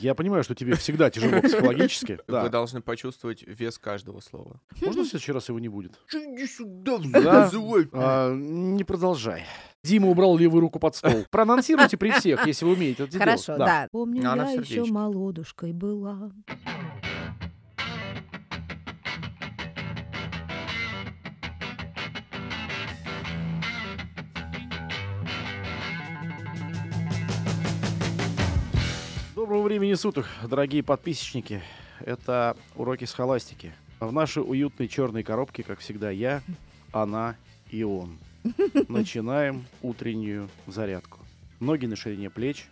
Я понимаю, что тебе всегда тяжело психологически. Вы Да. должны почувствовать вес каждого слова. Можно в следующий раз его не будет? Иди сюда, Да. А, не продолжай. Дима убрал левую руку под стол. Проанонсируйте при всех, если вы умеете это Хорошо, делать. да. Помню, Она я еще молодушкой была. Доброго времени суток, дорогие подписчики. Это уроки схоластики. В нашей уютной черной коробке, как всегда, я, она и он. Начинаем утреннюю зарядку. Ноги на ширине плеч,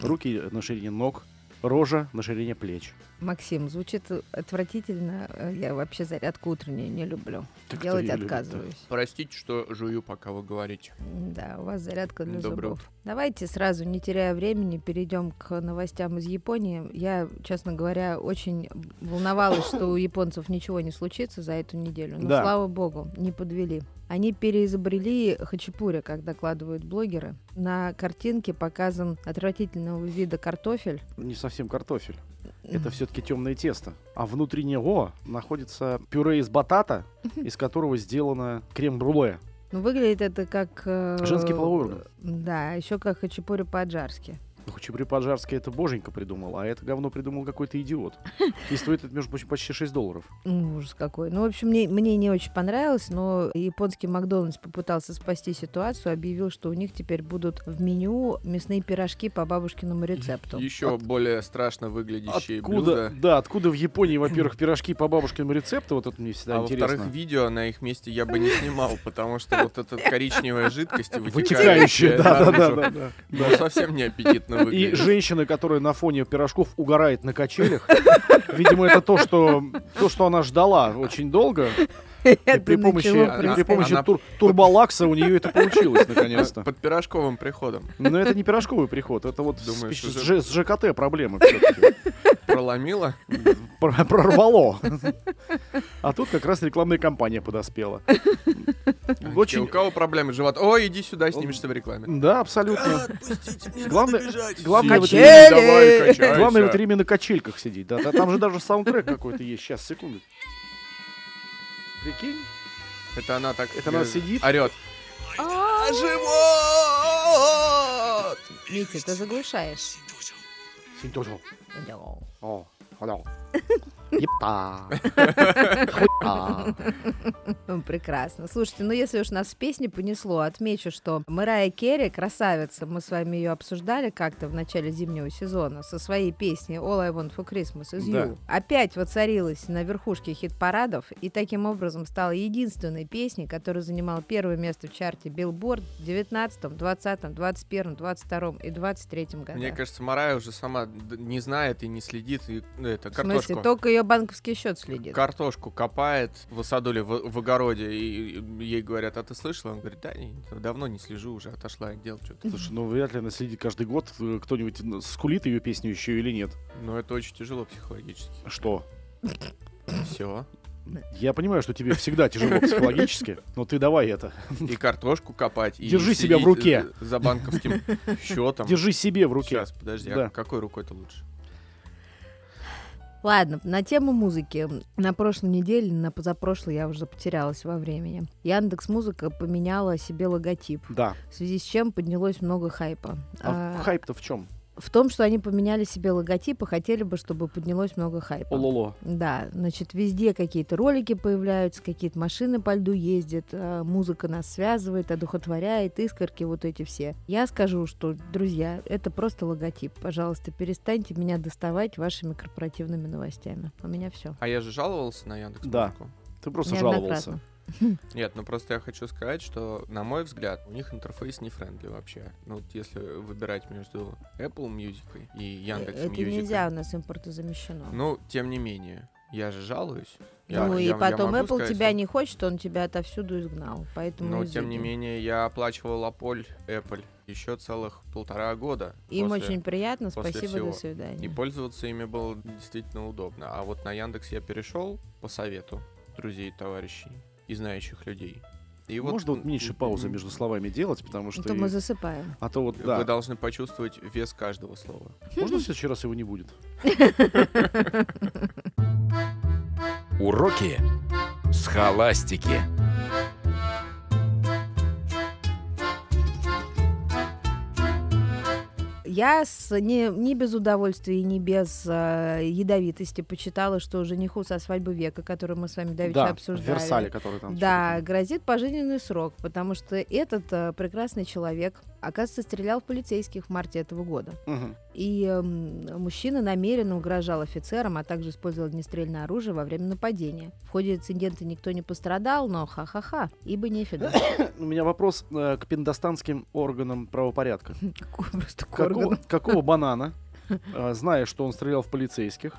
руки на ширине ног, рожа на ширине плеч. Максим, звучит отвратительно. Я вообще зарядку утреннюю не люблю. Так Делать её любит-то? отказываюсь. Простите, что жую, пока вы говорите. Да, у вас зарядка для Доброе зубов. Давайте сразу, не теряя времени, перейдем к новостям из Японии. Я, честно говоря, очень волновалась, что у японцев ничего не случится за эту неделю. Но, Да. слава богу, не подвели. Они переизобрели хачапури, как докладывают блогеры. На картинке показан отвратительного вида картофель. Не совсем картофель. Это все-таки темное тесто. А внутри него находится пюре из батата, из которого сделано крем-бруле. Ну, выглядит это как... э, Женский половой орган. Да, еще как хачапури по-аджарски. Ну, Хачапури по-аджарски это боженька придумал, а это говно придумал какой-то идиот. И стоит это, между прочим, почти 6 долларов. Ужас какой. Ну, в общем, мне, мне не очень понравилось, но японский Макдональдс попытался спасти ситуацию, объявил, что у них теперь будут в меню мясные пирожки по бабушкиному рецепту. Еще более страшно выглядящие Откуда, блюда. да, откуда в Японии, во-первых, пирожки по бабушкиному рецепту, вот это мне всегда А интересно. во-вторых, видео на их месте я бы не снимал, потому что вот эта коричневая жидкость вытекающая да, да, да. ну, совсем не аппетитно И выглядит. женщина, которая на фоне пирожков угорает на качелях, видимо, это то, что, то, что она ждала очень долго. При помощи, при помощи тур- турболакса у нее это получилось, наконец-то. Под пирожковым приходом Но это не пирожковый приход, это вот с, Думаешь, с уже- с ЖКТ проблемы всё-таки. проломила. Прор- Прорвало. А тут как раз рекламная кампания подоспела. Очень... Очень, У кого проблемы с животом? Ой, иди сюда, снимешься в рекламе. да, абсолютно. Отпустите, мне Главное- главное вот именно-. Главное вот именно на качельках сидеть. Да, там же даже саундтрек какой-то есть. Сейчас, секунду. Прикинь? Это она так... Это она сидит? Орет. Живот! Митя, ты заглушаешь. Синтожо. Да. О, алло. Епта. Ну, Прекрасно. Слушайте, ну если уж нас в песне понесло, отмечу, что Мэрайя Керри, красавица, мы с вами ее обсуждали как-то в начале зимнего сезона со своей песней All I Want for Christmas is Да. You. Опять воцарилась на верхушке хит-парадов и таким образом стала единственной песней, которая занимала первое место в чарте Billboard в 19, 20, 21, 22 и 23 годах. Мне кажется, Марая уже сама не знает и не следит. И, ну, это, в смысле, картошку. только ее банковский счет следит. Картошку копает в саду или в, в огороде, и ей говорят, а ты слышала? Он говорит, да, не, давно не слежу уже, отошла от дел что-то. Слушай, ну вряд ли она следит каждый год. э, Кто-нибудь ну, скулит ее песню еще или нет? Но это очень тяжело психологически. Что? Все. Я понимаю, что тебе всегда тяжело психологически, но ты давай это. И картошку копать, и Держи себя в руке. За банковским счетом. Держи себе в руке. Сейчас, подожди, Да. а какой рукой-то лучше? Ладно, на тему музыки. На прошлой неделе, на позапрошлой я уже потерялась во времени. Яндекс Музыка поменяла себе логотип, Да. в связи с чем поднялось много хайпа. А А, хайп-то в чем? В том, что они поменяли себе логотип и хотели бы, чтобы поднялось много хайпа. Ололо. Да, значит, везде какие-то ролики появляются, какие-то машины по льду ездят, а, музыка нас связывает, одухотворяет, искорки вот эти все. Я скажу, что, друзья, это просто логотип. Пожалуйста, перестаньте меня доставать вашими корпоративными новостями. У меня все. А я же жаловался на Яндекс Да. Ты просто жаловался. Нет, ну просто я хочу сказать, что, на мой взгляд, у них интерфейс не friendly вообще. Ну, вот если выбирать между Apple Music и Яндекс Это Music. нельзя, у нас импортозамещено. Ну, тем не менее, я же жалуюсь. Я- ну и я- я потом могу Apple сказать, тебя не хочет, он тебя отовсюду изгнал. Поэтому Но, изыди. тем не менее, я оплачивал Apple Apple еще целых полтора года. Им после- очень приятно, после спасибо, всего. до свидания. И пользоваться ими было действительно удобно. А вот на Яндекс я перешел по совету друзей, товарищей и знающих людей. И вот Можно вот меньше паузы между словами делать, потому А что... то и- мы засыпаем. А то вот, Вы да. должны почувствовать вес каждого слова. Можно в следующий раз его не будет? Уроки схоластики. Я с, не, не без удовольствия и не без э, ядовитости почитала, что жениху со свадьбы века, который мы с вами давеча Да, обсуждали, Версале, который там... да, грозит пожизненный срок, потому что этот э, прекрасный человек, оказывается, стрелял в полицейских в марте этого года. Мгм. И эм, мужчина намеренно угрожал офицерам, а также использовал огнестрельное оружие во время нападения. В ходе инцидента никто не пострадал, но ха-ха-ха, ибо нефига. У меня вопрос э, к пиндостанским органам правопорядка. Какого, банана, э, зная, что он стрелял в полицейских,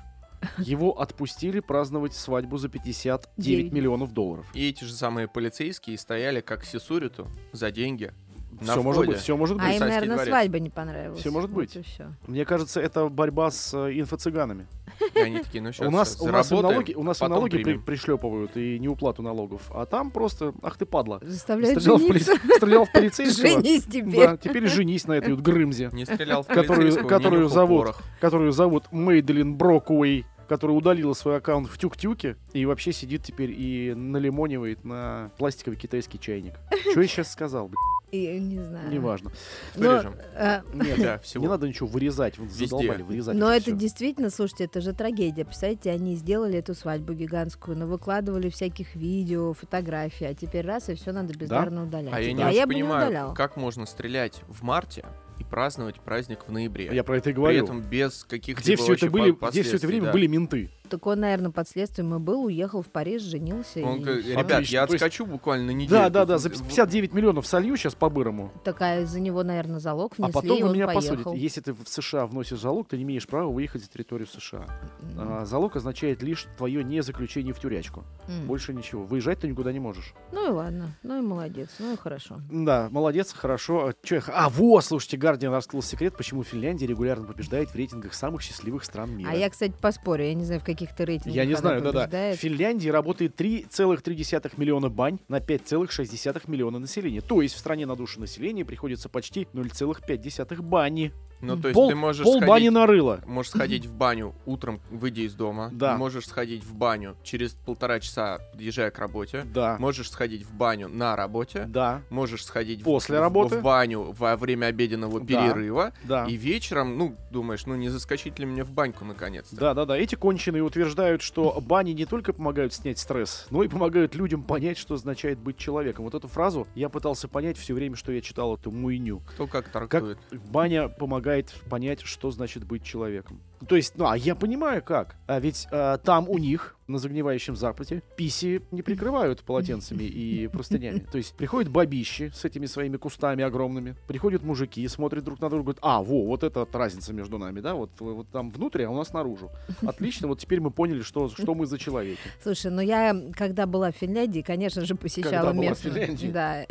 его отпустили праздновать свадьбу за 59 Девять. миллионов долларов? И эти же самые полицейские стояли как сисуриту за деньги. На Все может быть, все может А быть. им, Царский наверное, дворец. свадьба не понравилась. Всё может Вот быть. и всё. Мне кажется, это борьба с э, инфо-цыганами. Они такие, ну сейчас у нас, у нас налоги, у нас налоги при- пришлепывают и неуплату налогов, а там просто, ах ты падла, Заставляет стрелял в, поли- стрелял в полицейского. Женись теперь. Да, теперь женись на этой вот Грымзе, Не стрелял в Которую- которую зовут. которую зовут Мейдлин Брокуэй, которая удалила свой аккаунт в Тюк-Тюке и вообще сидит теперь и налимонивает на пластиковый китайский чайник. Что я сейчас сказал, блядь, И, не знаю. неважно. Но, Вырежем. э, Нет, Да, не всего. надо ничего вырезать, вот Везде. задолбали вырезать. Но это всё. действительно, слушайте, это же трагедия. Представляете, они сделали эту свадьбу гигантскую, но выкладывали всяких видео, фотографий, а теперь раз, и все надо бездарно удалять. А я не а я бы не понимаю, удаляла. как можно стрелять в марте и праздновать праздник в ноябре. Я про это и При говорю. этом без каких-либо Где все это вообще были, где все это время да. были менты? Так он, наверное, под следствием и был, уехал в Париж, женился. Он и говорит. Ребят, Отлично. я То есть- отскочу буквально на неделю. Да, да, да, за 59 миллионов солью сейчас по-бырому. Такая за него, наверное, залог А внесли, потом и вы он меня поехал. посудите. Если ты в США вносишь залог, ты не имеешь права выехать за территорию США. М, А, залог означает лишь твое не заключение в тюрячку. м. Больше ничего. Выезжать ты никуда не можешь. Ну и ладно, ну и молодец, ну и хорошо. Да, молодец, хорошо. А, чё я х- А, вот, слушайте, Гардиан раскрыл секрет, почему Финляндия регулярно побеждает в рейтингах самых счастливых стран мира. А я, кстати, поспорю, я не знаю, в каких то рейтингах Я не знаю, да-да. В. Финляндии работает 3,3 миллиона бань на 5,6 миллиона населения. То есть в стране на душу населения приходится почти 0,5 бани. Ну, то есть Пол, ты можешь пол сходить, бани нарыло. можешь сходить в баню утром, выйдя из дома. Да. Можешь сходить в баню через полтора часа, подъезжая к работе. Да, Можешь сходить в баню на работе. да, Можешь сходить в- После в, работы. в баню во время обеденного Да. перерыва. да. И вечером, ну, думаешь, ну не заскочить ли мне в баньку наконец-то? Да, да, да. Эти конченые утверждают, что бани не только помогают снять стресс, но и помогают людям понять, что означает быть человеком. Вот эту фразу я пытался понять все время, что я читал эту муйню. Кто как трактует. Баня помогает понять, что значит быть человеком. То есть, ну, а я понимаю как. А ведь а, там у них, на загнивающем западе, писи не прикрывают полотенцами и простынями. То есть приходят бабищи с этими своими кустами огромными, приходят мужики, смотрят друг на друга, говорят, а, во, вот это вот разница между нами, да, вот, вот там внутри, а у нас наружу. Отлично, вот теперь мы поняли, что, что мы за человеки. Слушай, ну я, когда была в Финляндии, конечно же, посещала Когда была местную- Финляндии? Да,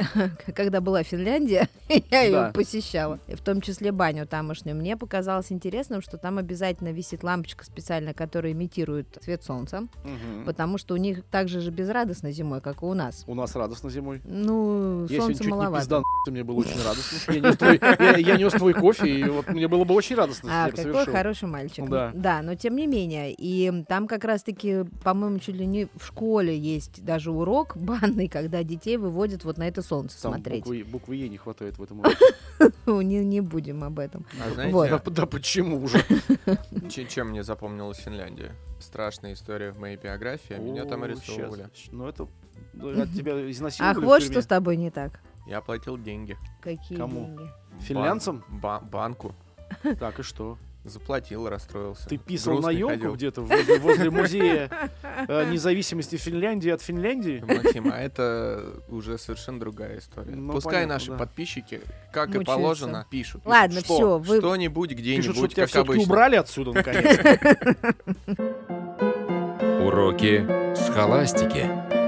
когда была Финляндия, я ее Да. посещала. В том числе баню тамошнюю. Мне показалось интересным, что там обязательно висит лампочка специальная, которая имитирует свет солнца, потому что у них так же же безрадостно зимой, как и у нас. У нас радостно зимой. Ну, Я солнца чуть не маловато. пиздан, мне было очень радостно. Я нес твой, я, я нес твой кофе, и вот мне было бы очень радостно, А, какой совершил. хороший мальчик. Да. Да, но тем не менее. И там как раз-таки, по-моему, чуть ли не в школе есть даже урок банный, когда детей выводят вот на это солнце Там смотреть. буквы, буквы Е не хватает в этом Ну, Не, не будем об этом. А знаете, Вот. Да, да почему уже? че- чем мне запомнилась Финляндия? Страшная история в моей биографии, а меня там арестовывали. Ну это... ну, От тебя изнасиловали Ах, вот что с тобой не так. Я платил деньги. Какие Кому? деньги? Финлянцам? Ба- банку. Так, и что? Заплатил, расстроился. Ты писал на Грустный елку ходил. где-то возле, возле музея э, независимости Финляндии от Финляндии? Максим, а это уже совершенно другая история. Ну, Пускай понятно, наши да. подписчики, как и Мучаются. положено, пишут. Ладно, что? все, вы... Что-нибудь Пишут, где-нибудь, что тебя как обычно. убрали отсюда, наконец. Уроки схоластики.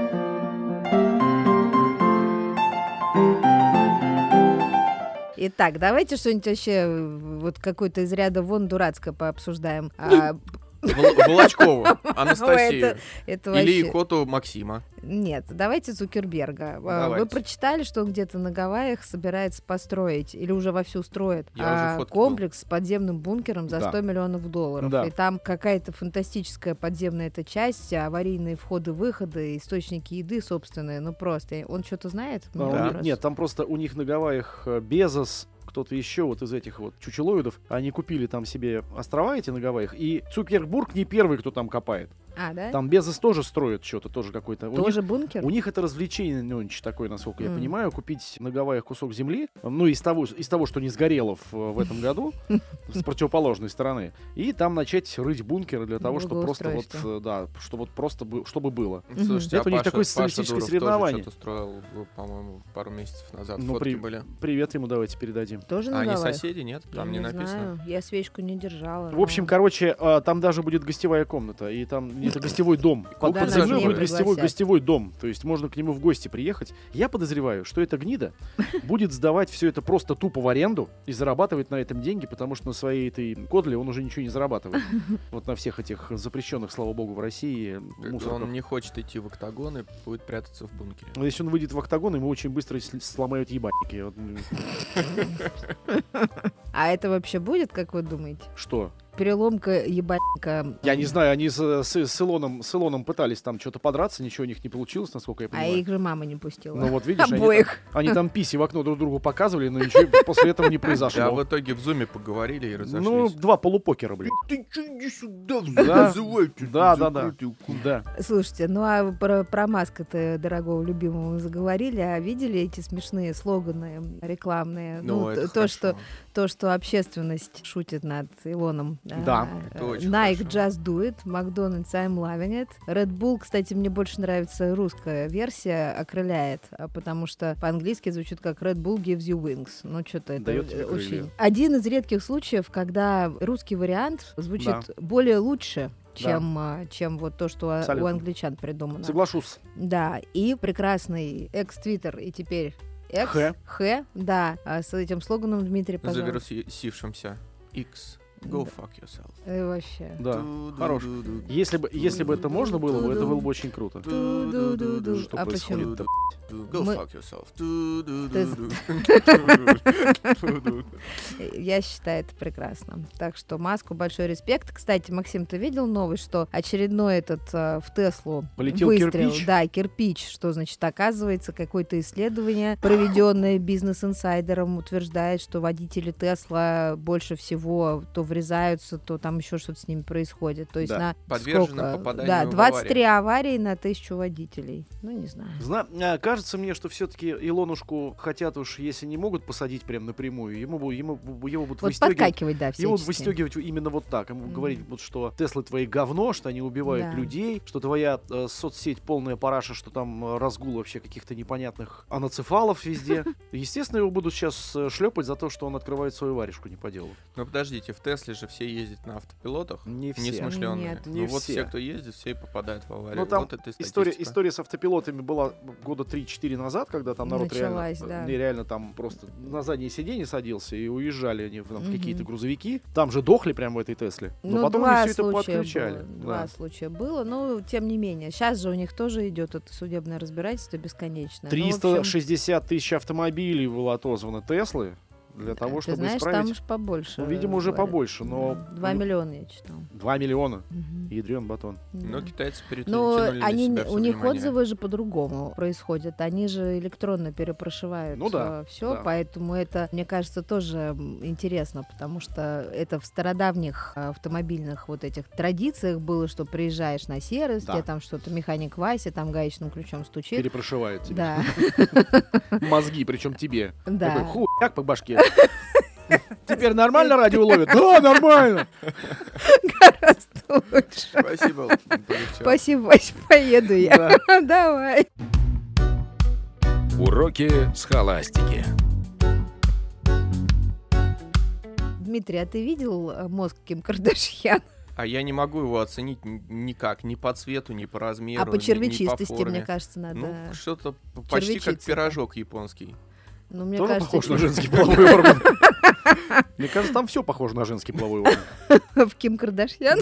Итак, давайте что-нибудь вообще э, вот какой-то из ряда вон дурацкое пообсуждаем. А, Волочкову Анастасию. это- Это Или вообще... икоту Максима. Нет, давайте Цукерберга. А, Вы прочитали, что он где-то на Гавайях собирается построить или уже вовсю строит а, комплекс с подземным бункером за Да. 100 миллионов долларов. Да. И там какая-то фантастическая подземная эта часть, аварийные входы-выходы, источники еды собственные. Ну просто. Он что-то знает? А, Да. Нет, там просто у них на Гавайях э, Безос, кто-то еще вот из этих вот чучелоидов, они купили там себе острова эти на Гавайях, и Цукербург не первый, кто там копает. А, да? Там Безос тоже строит что-то, тоже какой-то. У них- Тоже бункер? У них это развлечение нонч такое, насколько я М. понимаю, купить на Гавайях кусок земли, ну, из того, из того, что не сгорело в, в этом году, с противоположной стороны, и там начать рыть бункеры для того, чтобы просто вот, э, да, чтобы вот просто бы- чтобы было. Слушайте, Это а у них Паша- такое Паша социалистическое соревнование. тоже что-то строил, э, по-моему, пару месяцев назад. Ну, Фотки были. Привет ему давайте передадим. Тоже А на они соседи, нет? Я Там не написано. Я свечку не держала. В общем, короче, а, там даже будет гостевая комната, и там это гостевой дом. Под, Куда под нас землей не будет гостевой, гостевой дом. То есть можно к нему в гости приехать. Я подозреваю, что эта гнида будет сдавать все это просто тупо в аренду и зарабатывать на этом деньги, потому что на своей этой кодле он уже ничего не зарабатывает. Вот на всех этих запрещенных, слава богу, в России Как мусорках. Он не хочет идти в октагон и будет прятаться в бункере. Но если он выйдет в октагон, ему очень быстро сломают ебальники. А это вообще будет, как вы думаете? Что? Переломка ебальника. Я не знаю, они с, с, с Илоном, с Илоном пытались там что-то подраться, ничего у них не получилось, насколько я А понимаю. их же мама не пустила. Ну вот видишь, они там, Обоих. они там писи в окно друг другу показывали, но ничего после этого не Да, произошло. в итоге в зуме поговорили и ну, разошлись. два полупокера, блин. Ты че иди сюда, Да. Да, да, да. Да. Слушайте, ну а про, про Маска-то, дорогого любимого, заговорили, а видели эти смешные слоганы рекламные? Ну, это т- то, что, хорошо. То, что общественность шутит над Илоном. Да, это Э, очень Nike хорошо. Just Do It, McDonald's I'm Loving It. Red Bull, кстати, мне больше нравится русская версия, окрыляет, а потому что по-английски звучит как Red Bull gives you wings. Ну, что-то это э, крылья. очень... Один из редких случаев, когда русский вариант звучит более лучше, чем, а, чем вот то, что а, у Абсолютно. англичан придумано. Соглашусь. Да, и прекрасный экс-твиттер, и теперь экс, Х. Х, да, а с этим слоганом Дмитрий, пожалуйста. Завирусившимся. X. Go fuck yourself. Э, вообще. Да. Хорош. Если бы, если бы это можно было бы, это было бы очень круто. Что А происходит? почему? Go Мы- fuck yourself. Я считаю это прекрасно. Так что Маску большой респект. Кстати, Максим, ты видел новость, что очередной этот э, в Теслу Полетел выстрел? кирпич? Да, кирпич. Что значит? Оказывается, какое-то исследование, проведенное бизнес-инсайдером, утверждает, что водители Тесла больше всего то врезаются, то там еще что-то с ними происходит. То есть Да. на Подвержены сколько? попаданию Да, в 23 аварии на тысячу водителей. Ну, не знаю. Зна- а, кажется мне, что все-таки Илонушку хотят уж, если не могут посадить прям напрямую, ему, ему, его будут Вот выстегивать. подкакивать, да, Его будут всячески. выстегивать именно вот так. Ему Мгм. говорить, вот, что Теслы твои говно, что они убивают Да. людей, что твоя э, соцсеть полная параша, что там э, разгул вообще каких-то непонятных аноцефалов везде. Естественно, его будут сейчас шлепать за то, что он открывает свою варежку не по делу. Ну подождите, в Тесле же все ездят на автопилотах. Не все. Несмышленные. Нет. Не ну вот все. все, кто ездит, все и попадают в аварию. Ну, там вот это и История, история с автопилотами была года 3-4 назад, когда там народ Началась, реально, да. реально там просто на заднее сиденье садился и уезжали они в, там, Мгм. какие-то грузовики. Там же дохли прямо в этой Тесле. Но Ну, потом они все это подключали. было. Да. Два случая было, но тем не менее. Сейчас же у них тоже идет это судебное разбирательство бесконечное. Ну, в общем, 360 тысяч автомобилей было отозвано Теслы для того, ты чтобы знаешь, там исправить. уж побольше. Ну, видимо, уже говорят. побольше, но Да, Два ну, миллиона я читал. 2 миллиона. Мгм. Ядрен батон. Но Да. китайцы перетянули Но на они, у них внимание. отзывы же по-другому происходят. Они же электронно перепрошивают Ну да, все, да. поэтому это, мне кажется, тоже интересно, потому что это в стародавних а, автомобильных вот этих традициях было, что приезжаешь на сервис, Да. тебе там что-то механик Вася там гаечным ключом стучит. Перепрошивает тебе. Да, Мозги, причем тебе. Такой да. хуяк по башке. Теперь нормально радио ловит? Да, нормально. Гораздо лучше. Спасибо. Спасибо, Вась, поеду я. Давай. Уроки схоластики. Дмитрий, а ты видел э, мозг Ким Кардашьян? А я не могу его оценить никак, ни по цвету, ни по размеру, А по ни- ни червячистости, форме. мне кажется, надо. Ну, что-то почти как да. пирожок японский. Ну, мне Тоже кажется, похож на женский половой орган. Мне кажется, там все похоже на женский половой орган. В Ким Кардашьян?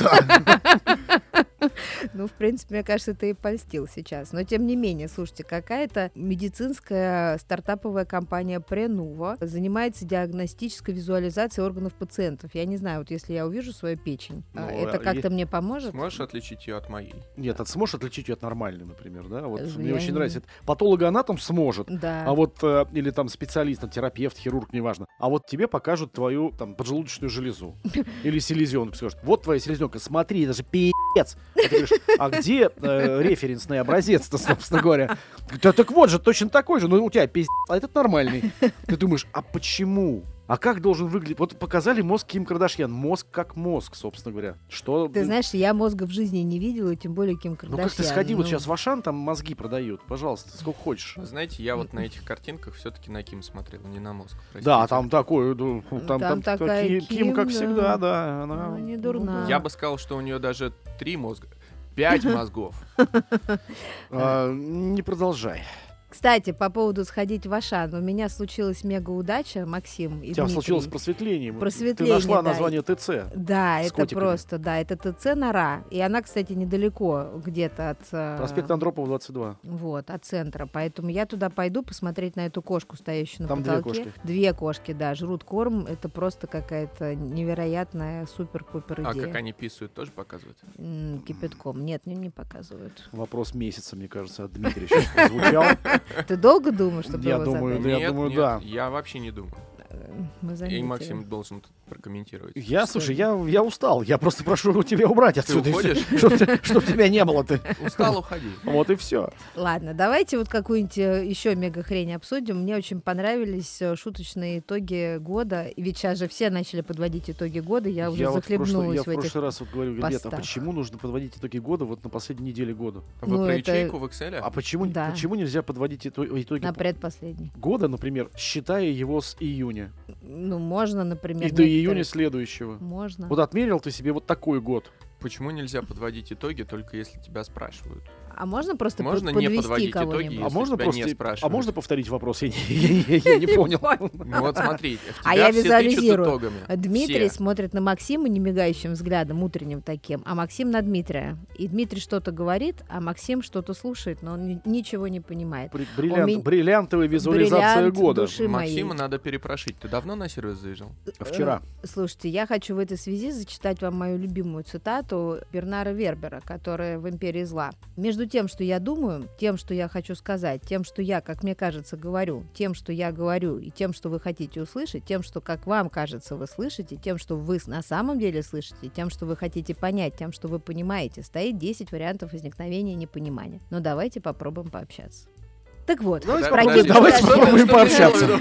Ну, в принципе, мне кажется, ты и польстил сейчас. Но, тем не менее, слушайте, какая-то медицинская стартаповая компания Prenuvo занимается диагностической визуализацией органов пациентов. Я не знаю, вот если я увижу свою печень, а Ну, это а как-то мне поможет? Сможешь отличить ее от моей? Нет, это сможешь отличить ее от нормальной, например, да? Вот Э, мне я очень не- нравится. Патологоанатом сможет, Да. а вот э, или там специалист, там, терапевт, хирург, неважно. А вот тебе покажут твою там поджелудочную железу или селезенку, скажут, вот твоя селезенка, смотри, это же пи***ц. Говоришь, а где э, референсный образец-то, собственно говоря? Да так вот же, точно такой же, но у тебя пиздец, а этот нормальный. Ты думаешь, а почему? А как должен выглядеть? Вот показали мозг Ким Кардашьян. Мозг как мозг, собственно говоря. Что Ты знаешь, я мозга в жизни не видела, и тем более Ким ну Кардашьян. как ты сходи вот Ну, сейчас в Ашан, там мозги продают. Пожалуйста, сколько хочешь. Знаете, я вот на этих картинках все-таки на Ким смотрел, не на мозг. Да, простите. там такой, ну, там, Там там, такая Ки- Ким, как Ким, всегда, да. да. Она, Ну, не ну, дурна. да. Я бы сказал, что у нее даже три мозга. Пять мозгов. А, не продолжай. Кстати, по поводу сходить в Ашан. У меня случилась мега удача, Максим и У тебя Дмитрий. случилось просветление. Просветление, Ты нашла да. название ТЦ. Да, это котиками. просто, да, это ТЦ Нора. И она, кстати, недалеко где-то от... э, Проспект Андропова, 22. Вот, от центра. Поэтому я туда пойду посмотреть на эту кошку, стоящую на Там две потолке. кошки. Две кошки, да, жрут корм. Это просто какая-то невероятная супер-пупер А идея. как они писают, тоже показывают? М, Кипятком. Нет, не, не показывают. Вопрос месяца, мне кажется, от Дмитрия сейчас прозвучал. Ты долго думаешь, чтобы Я его думаю, задать? да, я Нет, думаю, нет, да. Я вообще не думаю. Мы И заметили. Максим должен тут прокомментировать. Я, слушай, я, я устал. Я просто прошу его тебя убрать отсюда. уходишь? Чтобы тебя не было. ты. Устал, уходи. Вот и все. Ладно, давайте вот какую-нибудь еще мега хрень обсудим. Мне очень понравились э, шуточные итоги года. Ведь сейчас же все начали подводить итоги года. Я уже вот в прошлый, захлебнулась я в прошлый раз вот говорю, Лет, а почему нужно подводить итоги года вот на последней неделе года? Вы Ну, про ячейку в Excel? А почему, Да. почему нельзя подводить ито- итоги На предпоследний. года, например, считая его с июня Ну, можно, например. и до июня следующего? Можно. Вот отмерил ты себе вот такой год. Почему нельзя подводить итоги, только если тебя спрашивают? А можно просто под- Можно не подвести подводить итоги? А Если можно тебя просто, не а спрашивают. можно повторить вопрос? Я не, не- не понял. Ну вот смотри, в А я визуализирую. А Дмитрий смотрит на Максима немигающим взглядом, утренним таким, а Максим на Дмитрия. И Дмитрий что-то говорит, а Максим что-то слушает, но он ни- ничего не понимает. Бриллиантовая визуализация года. Максима надо перепрошить. Ты давно на сервис заезжал? Вчера. Э, Слушайте, я хочу в этой связи зачитать вам мою любимую цитату Бернара Вербера, которая в «Империи зла». «Между тем, что я думаю, тем, что я хочу сказать, тем, что я, как мне кажется, говорю, тем, что я говорю, и тем, что вы хотите услышать, тем, что, как вам кажется, вы слышите, тем, что вы на самом деле слышите, тем, что вы хотите понять, тем, что вы понимаете, стоит 10 вариантов возникновения непонимания. Но давайте попробуем пообщаться». Так вот, Давайте про попробуем- Ким давайте попробуем пообщаться.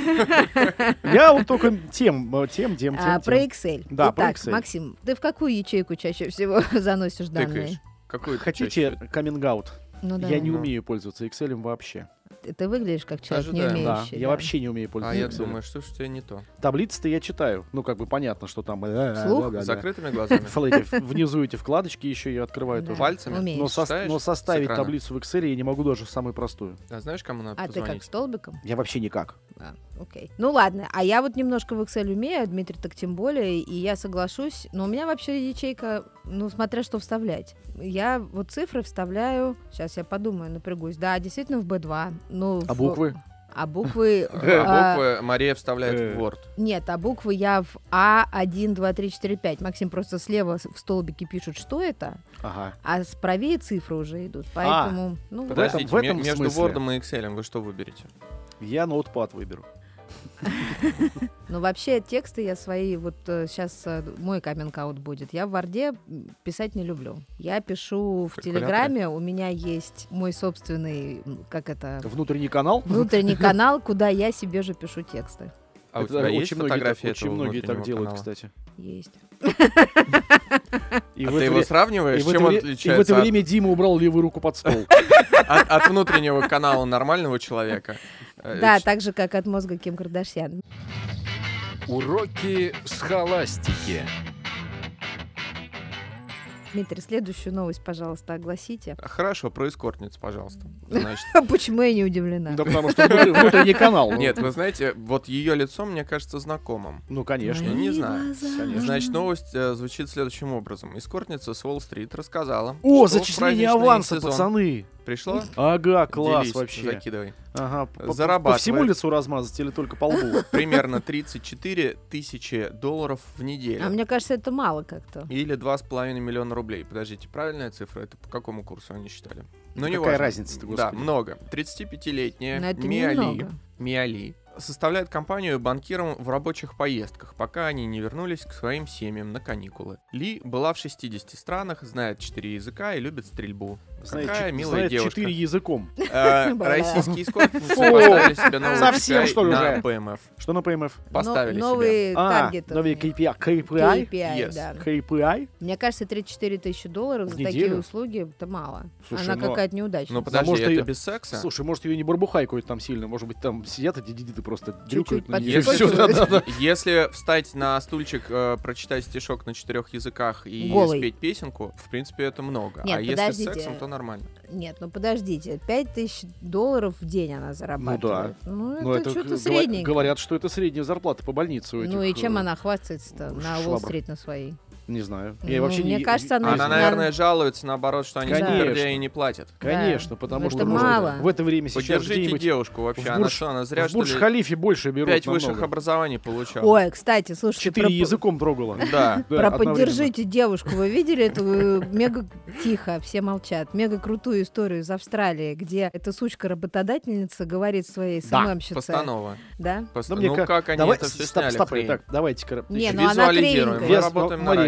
Я вот только тем, э, тем, тем, А, тем, про. Excel. Да, про Excel. Максим, ты в какую ячейку чаще всего заносишь данные? Тыкаешь. Ты Хотите каминг-аут? Ну, Я давай. не Ну. умею пользоваться Excel вообще. Ты, ты выглядишь как человек, не Ожидаем. Да, умеющий. я вообще не умею А пользоваться я Excel. думаю, что ж у тебя не то. Таблицы-то я читаю. Ну, как бы понятно, что там... э, Вслух? да-да-да. С закрытыми глазами. Внизу эти вкладочки еще я открываю Да, тоже. Пальцами? умеешь. Но, но составить таблицу в Excel я не могу даже самую простую. А знаешь, кому надо А ты как, столбиком? Я вообще никак. А, окей. Ну ладно, а я вот немножко в Excel умею, а Дмитрий так тем более, и я соглашусь, но у меня вообще ячейка, ну, смотря что вставлять. Я вот цифры вставляю, сейчас я подумаю, напрягусь. Да, действительно в B2. Ну, А в- буквы? А буквы... А а, буквы Мария вставляет в Word. Нет, а буквы я в А1, 2, 3, 4, 5. Максим просто слева в столбике пишет, что это, Ага. а справее цифры уже идут. Поэтому, ну, вот. Подождите, в этом ме- между смысле. Word и Excel вы что выберете? Я ноутпад выберу. Но вообще тексты я свои, вот сейчас мой каминг-аут будет. Я в Варде писать не люблю. Я пишу в? Телеграме, у меня есть мой собственный, как это, Внутренний канал? внутренний канал, куда я себе же пишу тексты. А у тебя есть фотографии очень многие так делают, кстати. Есть. И А ты это его сравниваешь? и в это Чем он вре- и в это отличается от- время Дима убрал левую руку под стол. от, внутреннего канала нормального человека? Э, Да, так же, как от мозга Ким Кардашьян. Уроки схоластики. Дмитрий, следующую новость, пожалуйста, огласите. Хорошо, про эскортниц, пожалуйста. Значит, Почему я не удивлена? Да потому что внутри- внутренний канал. ну. нет, вы знаете, вот ее лицо мне кажется знакомым. Ну, конечно. не знаю. Значит, новость э, звучит следующим образом. Эскортница с Уолл-стрит рассказала, О, зачисление аванса, пацаны. Пришло? Ага, класс Делись, вообще. Закидывай. Ага, по- по, всему лицу размазать или только по лбу? Примерно 34 тысячи долларов в неделю. А мне кажется, это мало как-то. Или 2,5 миллиона рублей. Подождите, правильная цифра? Это по какому курсу они считали? Ну, не Какая разница-то, Да, много. 35-летняя Но это Миали. Миали составляет компанию банкирам в рабочих поездках, пока они не вернулись к своим семьям на каникулы. Ли была в 60 странах, знает 4 языка и любит стрельбу. Знает Какая милая знает девушка. четыре языком. Э, Бля. Российские Фу. поставили себе новый Совсем, что ли, на уже? ПМФ. Что на ПМФ? Поставили Но- себе. Новые А, таргеты. у новые них. KPI. KPI? KPI, Yes. да. KPI? Мне кажется, 34 тысячи долларов В за неделю? такие услуги это мало. Слушай, Она но- какая-то неудачная. Ну подожди, может, это её- без секса? Слушай, может, ее не барбухай какой-то там сильно. Может быть, там сидят эти дидиты просто дрюкают на и всё, да-да-да. Если встать на стульчик, э, прочитать стишок на четырех языках и Голый. спеть песенку, в принципе, это много. Нет, а если с подождите. сексом, то нормально. Нет, ну подождите, 5 тысяч долларов в день она зарабатывает. Ну, Ну, это, это что-то г- средненькое. Говорят, что это средняя зарплата по больнице у этих. ну и чем э, она хвастается-то на. Уолл-стрит на своей? Не знаю. Ну, Я вообще мне не- кажется, она- Она, на- наверное, жалуется, наоборот, что они Конечно. и не платят. Конечно, потому Это что может, мало. в это время сейчас Поддержите девушку вообще. Она что, она зря, что ли, Бурдж-Халифе больше берут пять высших образований получала? Ой, кстати, слушайте, Четыре про, языком трогала. Да. Про поддержите девушку. Вы видели эту э, мега тихо, все молчат, мега крутую историю из Австралии, где эта сучка-работодательница говорит своей Да, СММщице. Постанова. Да? Пост- Да Ну ка- как они это все сняли? так, давайте-ка. Не, ну она кривенькая. Вес-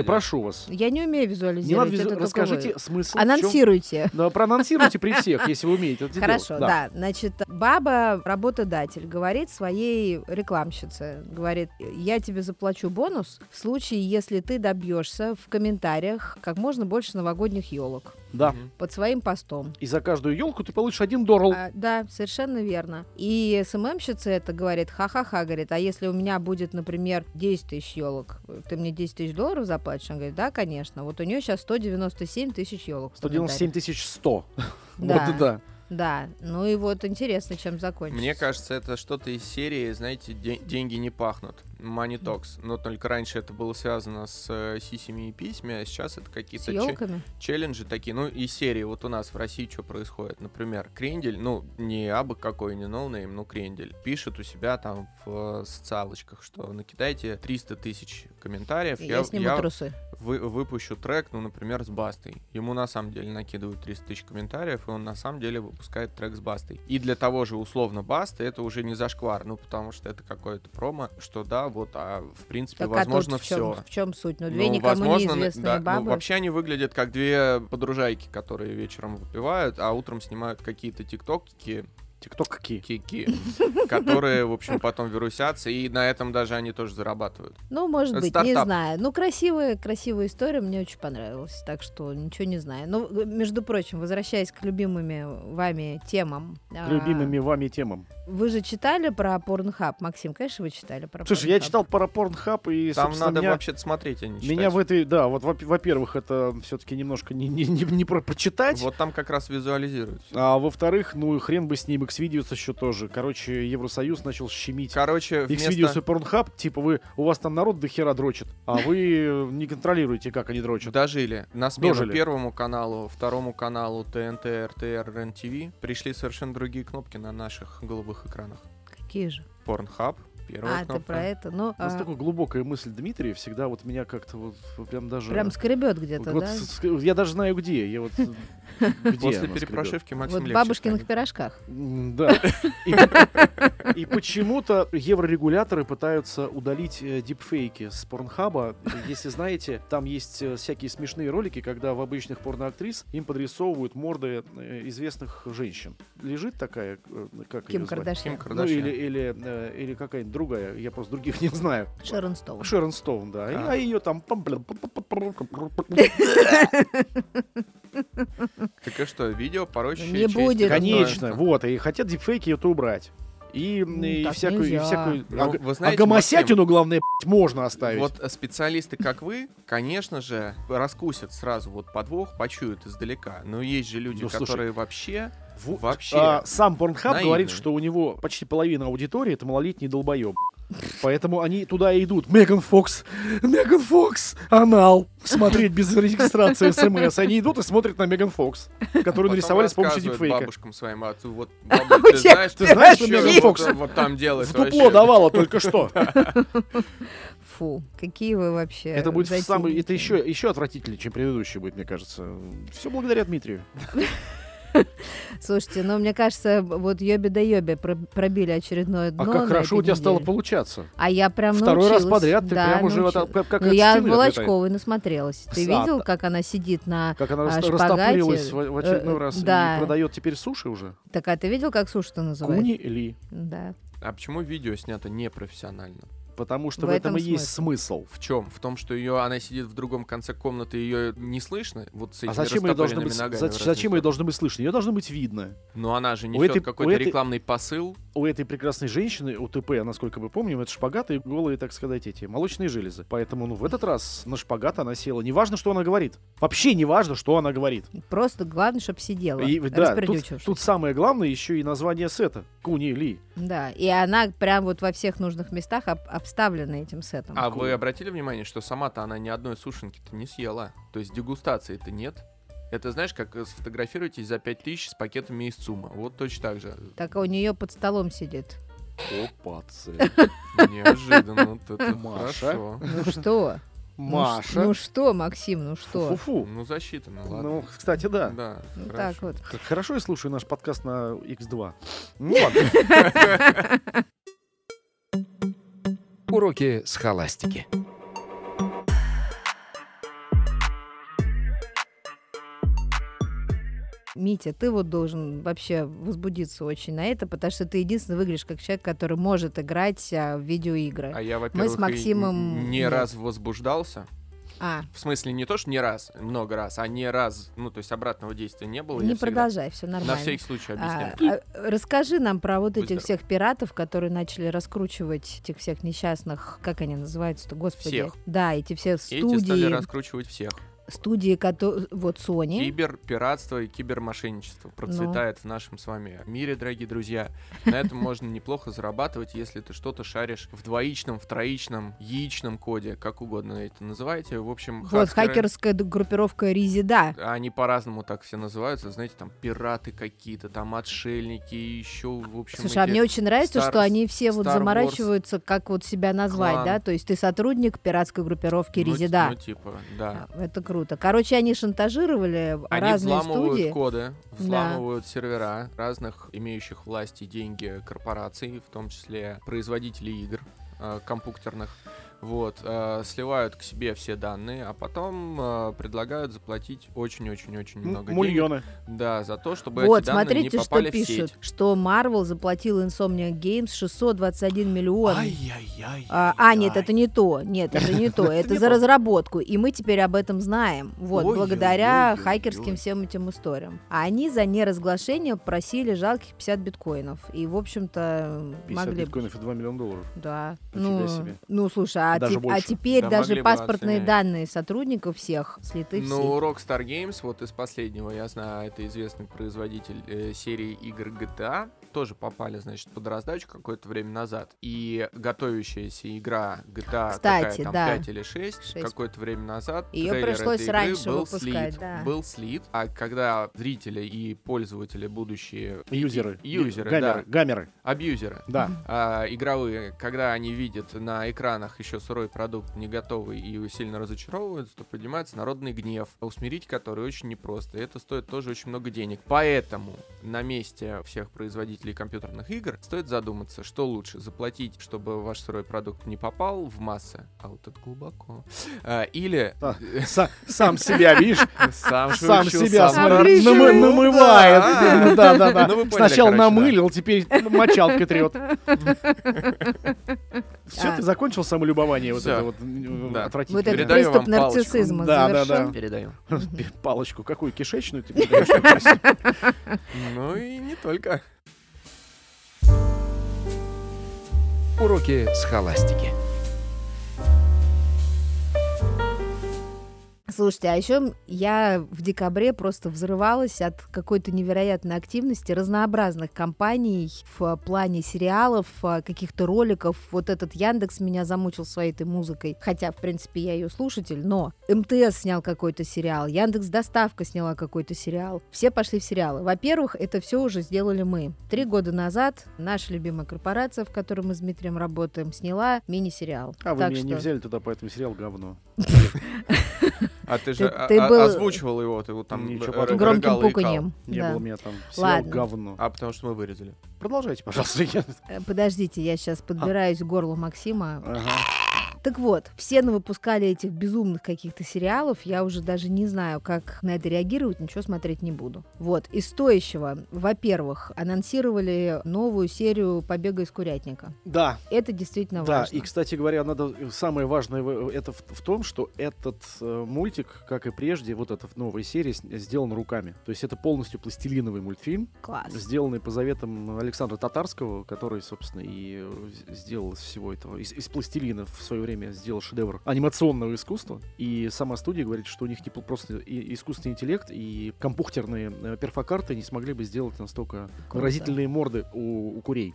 прошу вас. Я не умею Не надо визуализировать. визу- расскажите вы. смысл. в чём- Анонсируйте. Да, проанонсируйте при всех, если вы умеете это Хорошо, да. Значит, баба, работодатель, говорит своей рекламщице, говорит, я тебе заплачу бонус в случае, если ты добьешься в комментариях как можно больше новогодних елок Да. Под своим постом. И за каждую елку ты получишь один дорл. А, да, совершенно верно. И СММщица это говорит, ха-ха-ха, говорит, а если у меня будет, например, 10 тысяч елок, ты мне 10 тысяч долларов заплатишь? Она говорит, да, конечно. Вот у нее сейчас 197 тысяч елок. в 197 тысяч 100. Да. Вот да. Да, ну и вот интересно, чем закончится. Мне кажется, это что-то из серии, знаете, «Де- деньги не пахнут. Money Talks. Но только раньше это было связано с э, сисями и письми, а сейчас это какие-то че- челленджи такие. Ну, из серии вот у нас в России что происходит. Например, Крендель, ну, не абы какой, не no name, ну, Крендель, пишет у себя там в э, социалочках, что накидайте 300 тысяч комментариев, Я, сниму я трусы. вы- выпущу трек, ну, например, с Бастой. Ему на самом деле накидывают 300 тысяч комментариев, и он на самом деле выпускает трек с Бастой. И для того же условно Басты это уже не зашквар, ну, потому что это какое-то промо, что да, вот, а в принципе, Так, возможно, а в чем, все. в чем суть? Ну, две никому неизвестные да, бабы. Ну, вообще они выглядят как две подружайки, которые вечером выпивают, а утром снимают какие-то тиктоки, Тикток какие? кики, которые, в общем, потом вирусятся, и на этом даже они тоже зарабатывают. Ну, может Это быть, не стартап. знаю. Ну, красивая, красивая история, мне очень понравилась, так что ничего не знаю. Ну, между прочим, возвращаясь к любимыми вами темам. а, Любимыми вами темам. Вы же читали про Порнхаб, Максим, конечно, вы читали про Слушай, я Pornhub. читал про Порнхаб и, Там надо меня, вообще-то смотреть, а не читать. меня в этой, да, вот, во- во-первых, это все-таки немножко не, не, не, не про прочитать, Вот там как раз визуализируют. а во-вторых, ну, хрен бы с ним, Xvideos еще тоже. Короче, Евросоюз начал щемить Короче, Xvideos вместо... и Pornhub, типа вы, у вас там народ до хера дрочит, а вы не контролируете, как они дрочат. Дожили. На смену Дожили. первому каналу, второму каналу ТНТ, РТР, РЕН-ТВ пришли совершенно другие кнопки на наших голубых экранах. Какие же? Порнхаб, первая а, кнопка. ты про это? Ну, а, Настолько глубокая мысль Дмитрия всегда вот меня как-то вот прям даже... прям скребет где-то, вот да? с- с- я даже знаю где. Я вот где После перепрошивки Максим Вот бабушкиных станет. пирожках. Да. И, и почему-то еврорегуляторы пытаются удалить э, дипфейки с порнхаба. Если знаете, там есть э, всякие смешные ролики, когда в обычных порноактрис им подрисовывают морды э, известных женщин. Лежит такая, как Ким? Кардашьян. Ким Ну, Кардашьян. или, или, э, или какая-нибудь другая, я просто других не знаю. Шерон Стоун. Шерон Стоун, да. И- А. А ее там... Так и что, видео порочащее Не и будет. Конечно, вот. И хотят дипфейки это убрать. И, Ну, и всякую, и нельзя. всякую... Ну, а, вы а знаете, гомосятину, главное, б***ь, можно оставить. Вот э, специалисты, как вы, конечно же, раскусят сразу вот подвох, почуют издалека. Но есть же люди, Ну, слушай, которые вообще... В- вообще а, сам Порнхаб наивные. говорит, что у него почти половина аудитории это малолетний долбоеб. Поэтому они туда и идут. Меган Фокс, Меган Фокс, анал. Смотреть без регистрации смс. Они идут и смотрят на Меган Фокс, которую потом нарисовали с помощью дипфейка. бабушкам своим, а ты вот, бабуль, ты знаешь, Ты знаешь, что Меган Фокс вот там делает В дупло давала только что. Фу, какие вы вообще Это будет самый, это еще, еще отвратительнее, чем предыдущий будет, мне кажется. Все благодаря Дмитрию. Слушайте, ну мне кажется, вот Йоби да Йоби про- пробили очередное дно А как хорошо у тебя стало неделе. получаться. А я прям Второй раз научилась. подряд ты Да, прям уже вот научилась. как, как Ну, я. Волочковой насмотрелась. Ты Сад. видел, как она сидит на... Как она а, растопырилась в, в очередной э, раз да. и продает теперь суши уже. Так, а ты видел, как суши-то называется? Куни Ли. Да. А почему видео снято непрофессионально? Потому что В в, этом, этом и есть смысл. В чем? В том, что ее она сидит в другом конце комнаты, ее не слышно? Вот с этими А зачем ее должно быть, ногами за- зачем ее должно быть слышно? Ее должно быть видно. Но она же У несет какой-то этой- рекламный посыл. У этой прекрасной женщины, у ТП, насколько мы помним, это шпагаты и голые, так сказать, эти молочные железы. Поэтому, ну, в этот раз на шпагат она села. Неважно, что она говорит. Вообще не важно, что она говорит. Просто главное, чтобы сидела, И, да, тут, тут самое главное еще и название сета. Куни Ли. Да, и она прям вот во всех нужных местах об- обставлена этим сетом. А Cool. вы обратили внимание, что сама-то она ни одной сушенки-то не съела? То есть дегустации-то нет? Это знаешь, как э, сфотографируйтесь за 5000 с пакетами из ЦУМа. Вот точно так же. Так у нее под столом сидит. Опа, Неожиданно. Вот это Маша. хорошо. Ну что? Ну Маша. Ну что, Максим, ну что? Фу-фу. Ну, засчитано, ладно. Ну, кстати, да. Да, Ну хорошо. так вот. Как хорошо я слушаю наш подкаст на X2. Ну ладно. Уроки схоластики. Митя, ты вот должен вообще возбудиться очень на это, потому что ты единственный выглядишь как человек, который может играть а, в видеоигры. А я, во-первых, и Максимом н- не нет. раз возбуждался. А, В смысле, не то, что не раз, много раз, а не раз, ну, то есть обратного действия не было. не продолжай, все нормально. На всякий случай объясняю. А, а, расскажи нам про вот Будь этих здоров. всех пиратов, которые начали раскручивать этих всех несчастных, как они называются-то, господи. Всех. Да, эти все Эти стали студии, раскручивать всех. Студии, которые, вот Sony. Кибер, пиратство и кибермошенничество Ну. процветает в нашем с вами мире, дорогие друзья. На этом можно неплохо зарабатывать, если ты что-то шаришь в двоичном, в троичном, яичном коде, как угодно это называете. В общем, Вот хакеры, хакерская группировка Ризи, они по-разному так все называются, знаете, там пираты какие-то, там отшельники, еще, в общем, Слушай, а мне очень нравится, Star- что они все вот Wars заморачиваются, как вот себя назвать, клан. да? То есть ты сотрудник пиратской группировки ну, Резида. Ну, типа, да. Это круто. Короче, они шантажировали Они разные взламывают студии. коды, взламывают сервера разных имеющих власть и деньги корпораций, в том числе производителей игр э, компьютерных. Вот, э, сливают к себе все данные, а потом э, предлагают заплатить очень-очень-очень М- много денег. Мульоны. Да, за то, чтобы Вот, эти данные смотрите, не что попали в пишут. сеть. Что Marvel заплатил Insomniac Games 621 миллион. Ай-яй-яй. А, а, нет, это не то. Нет, это не то. Это за разработку. И мы теперь об этом знаем. Вот, благодаря хакерским всем этим историям. А они за неразглашение просили жалких 50 биткоинов. И, в общем-то, 50 могли... бы- биткоинов и 2 миллиона долларов. Да. Ну, ну, слушай, а, Даже те- а больше. теперь Да, даже паспортные данные сотрудников всех слиты в Ну. Rockstar Games, вот из последнего, я знаю, это известный производитель э, серии игр GTA, тоже попали, значит, под раздачу какое-то время назад. И готовящаяся игра GTA Кстати, какая там, да. 5 или 6, Шесть. какое-то время назад, трейлер пришлось этой игры раньше был выпускать, слит, да. был слит, а когда зрители и пользователи, будущие Юзеры. юзеры, Гамеры. да, Гамеры. абьюзеры, Да. а, игровые, когда они видят на экранах еще сырой продукт, не готовый и сильно разочаровываются, то поднимается народный гнев, усмирить который очень непросто. И это стоит тоже очень много денег. Поэтому на месте всех производителей компьютерных игр стоит задуматься, что лучше, заплатить, чтобы ваш сырой продукт не попал в массы, а вот это глубоко, А, или А, са- Сам себя, видишь, сам себя, сам смотри, намы- намывает. Да. Да, да, да. Ну, Сначала короче, да. намылил, теперь мочалкой трет. Все, А. ты закончил самолюбование вот это вот отвратительное? Вот этот приступ нарциссизма Да, да, да. Передаю. Палочку какую, кишечную ты передаешь? Ну и не только. Уроки схоластики. Слушайте, а еще я в декабре просто взрывалась от какой-то невероятной активности разнообразных компаний в плане сериалов, а, каких-то роликов. Вот этот Яндекс меня замучил своей этой музыкой. Хотя, в принципе, я ее слушатель, но МТС снял какой-то сериал, Яндекс Доставка сняла какой-то сериал. Все пошли в сериалы. Во-первых, это все уже сделали мы. Три года назад наша любимая корпорация, в которой мы с Дмитрием работаем, сняла мини-сериал. А вы Так меня не что- взяли туда, поэтому сериал говно. А ты же Ты- а- ты а- был- озвучивал его, ты вот там Ничего э, подобного. рыгал Громким пуканьем. Не да. было меня там. Ладно. говно. А потому что мы вырезали. Продолжайте, пожалуйста. Э, Подождите, я сейчас подбираюсь к горлу Максима. Ага. Так вот, все выпускали этих безумных каких-то сериалов, я уже даже не знаю, как на это реагировать, ничего смотреть не буду. Вот, из стоящего, во-первых, анонсировали новую серию «Побега из курятника». Да, Это действительно да. важно. И, кстати говоря, надо самое важное в- это в, в том, что этот э, мультик, как и прежде, вот эта новая серия с- сделана руками. То есть это полностью пластилиновый мультфильм, Класс. сделанный по заветам Александра Татарского, который, собственно, и э, сделал всего этого, из, из пластилина в свое время сделал шедевр анимационного искусства. И сама студия говорит, что у них пл- просто и- искусственный интеллект и компьютерные э, перфокарты не смогли бы сделать настолько Круто. выразительные морды у, у курей.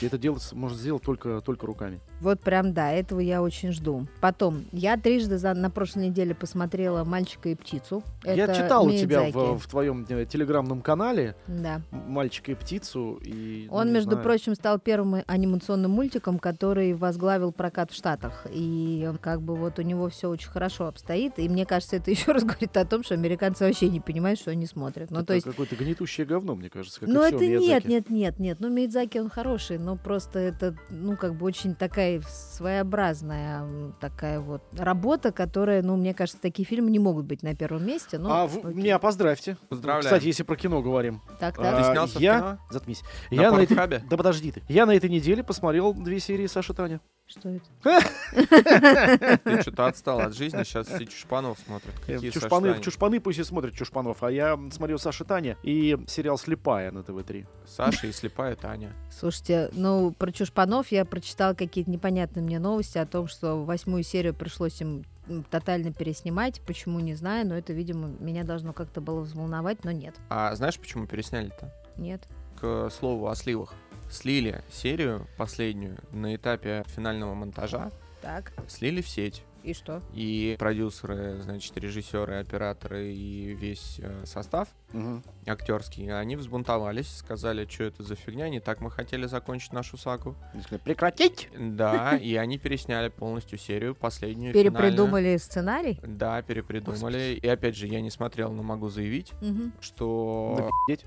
И это делать, можно сделать только, только руками. Вот прям да, этого я очень жду. Потом, я трижды за, на прошлой неделе посмотрела «Мальчика и птицу». Я Это читал у тебя Миядзаки. в, в твоем э, телеграмном канале Да. «Мальчика и птицу». И, ну, Он, не между знаю. прочим, стал первым анимационным мультиком, который возглавил прокат в Штатах. И как бы вот у него все очень хорошо обстоит. И мне кажется, это еще раз говорит о том, что американцы вообще не понимают, что они смотрят. Ну, Это то есть какое-то гнетущее говно, мне кажется. Как ну, это нет, Миядзаки. нет, нет, нет. Ну, Мидзаки он хороший, но просто это, ну, как бы очень такая своеобразная м, такая вот работа, которая, ну, мне кажется, такие фильмы не могут быть на первом месте. Ну, а в- окей. меня поздравьте. Поздравляем. Кстати, если про кино говорим. Так, а, так. Ты снялся в я... кино? Заткнись. На я на этой... Да подожди ты. Я на этой неделе посмотрел две серии Саши Таня. Что это? Ты что-то отстал от жизни, сейчас все чушпанов смотрят. Какие Чушпаны, чушпаны пусть и смотрят Чушпанов, а я смотрел Саши Таня и сериал «Слепая» на ТВ-3. Саша и слепая Таня. Слушайте, ну, про Чушпанов я прочитала какие-то непонятные мне новости о том, что восьмую серию пришлось им тотально переснимать. Почему, не знаю, но это, видимо, меня должно как-то было взволновать, но нет. А знаешь, почему пересняли-то? Нет. К слову о сливах. Слили серию последнюю на этапе финального монтажа, Так, слили в сеть. и что? И продюсеры, значит, режиссеры, операторы и весь э, состав Мгм. актерский, они взбунтовались, сказали, что это за фигня, не так мы хотели закончить нашу сагу. Они сказали, Прекратить! Да, и они пересняли полностью серию, последнюю, Перепридумали сценарий? Да, перепридумали. И опять же, я не смотрел, но могу заявить, что, Напи***ть.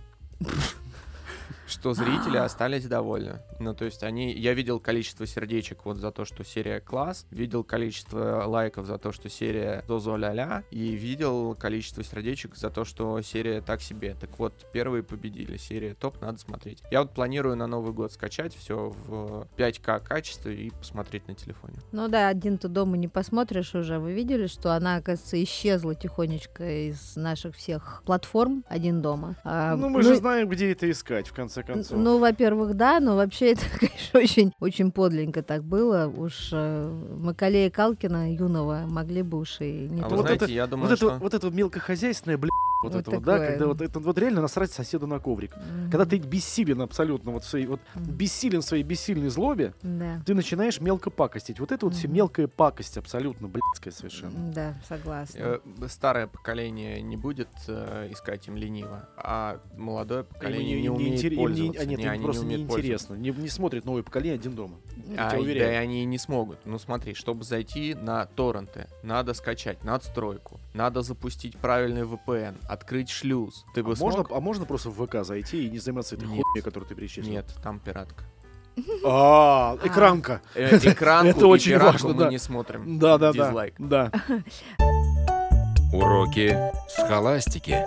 Что зрители остались довольны. Ну, то есть они... Я видел количество сердечек вот за то, что серия класс, видел количество лайков за то, что серия зозо ля и видел количество сердечек за то, что серия так себе. Так вот, первые победили. Серия топ, надо смотреть. Я вот планирую на Новый год скачать все в 5К качестве и посмотреть на телефоне. Ну да, один-то дома не посмотришь уже. Вы видели, что она, оказывается, исчезла тихонечко из наших всех платформ «Один дома». А, Ну, мы же знаем, где это искать, в конце Н- концов. Ну, во-первых, да, но вообще это, конечно, очень, очень подлинно так было. Уж э, Макалея Калкина юного могли бы уж и не А вы вот знаете, это- я думаю, вот, что... это, вот это мелкохозяйственное, бля, вот, Вот это вот, да, такое. когда вот это вот реально насрать соседу на коврик. Мгм. Когда ты бессилен абсолютно, вот, своей, вот Мгм. бессилен в своей бессильной злобе, Да. ты начинаешь мелко пакостить. Вот это вот все Мгм. мелкая пакость абсолютно блядская совершенно. Да, согласна. Э, Старое поколение не будет э, искать им лениво, а молодое поколение Им не, умеет интер- им пользоваться. а нет, не, им они просто не не умеют пользоваться. интересно. Не, не смотрит новое поколение один дома. А, да и они не смогут. Ну смотри, чтобы зайти на торренты, надо скачать надстройку, надо запустить правильный VPN, открыть шлюз. Ты А бы можно, смог? а можно просто в ВК зайти и не заниматься этой хуйней, которую ты перечислил? Нет, там пиратка. А, экранка. Э, Экранку Это очень важно, мы не смотрим. Да, да, да. Дизлайк. Да. Уроки схоластики.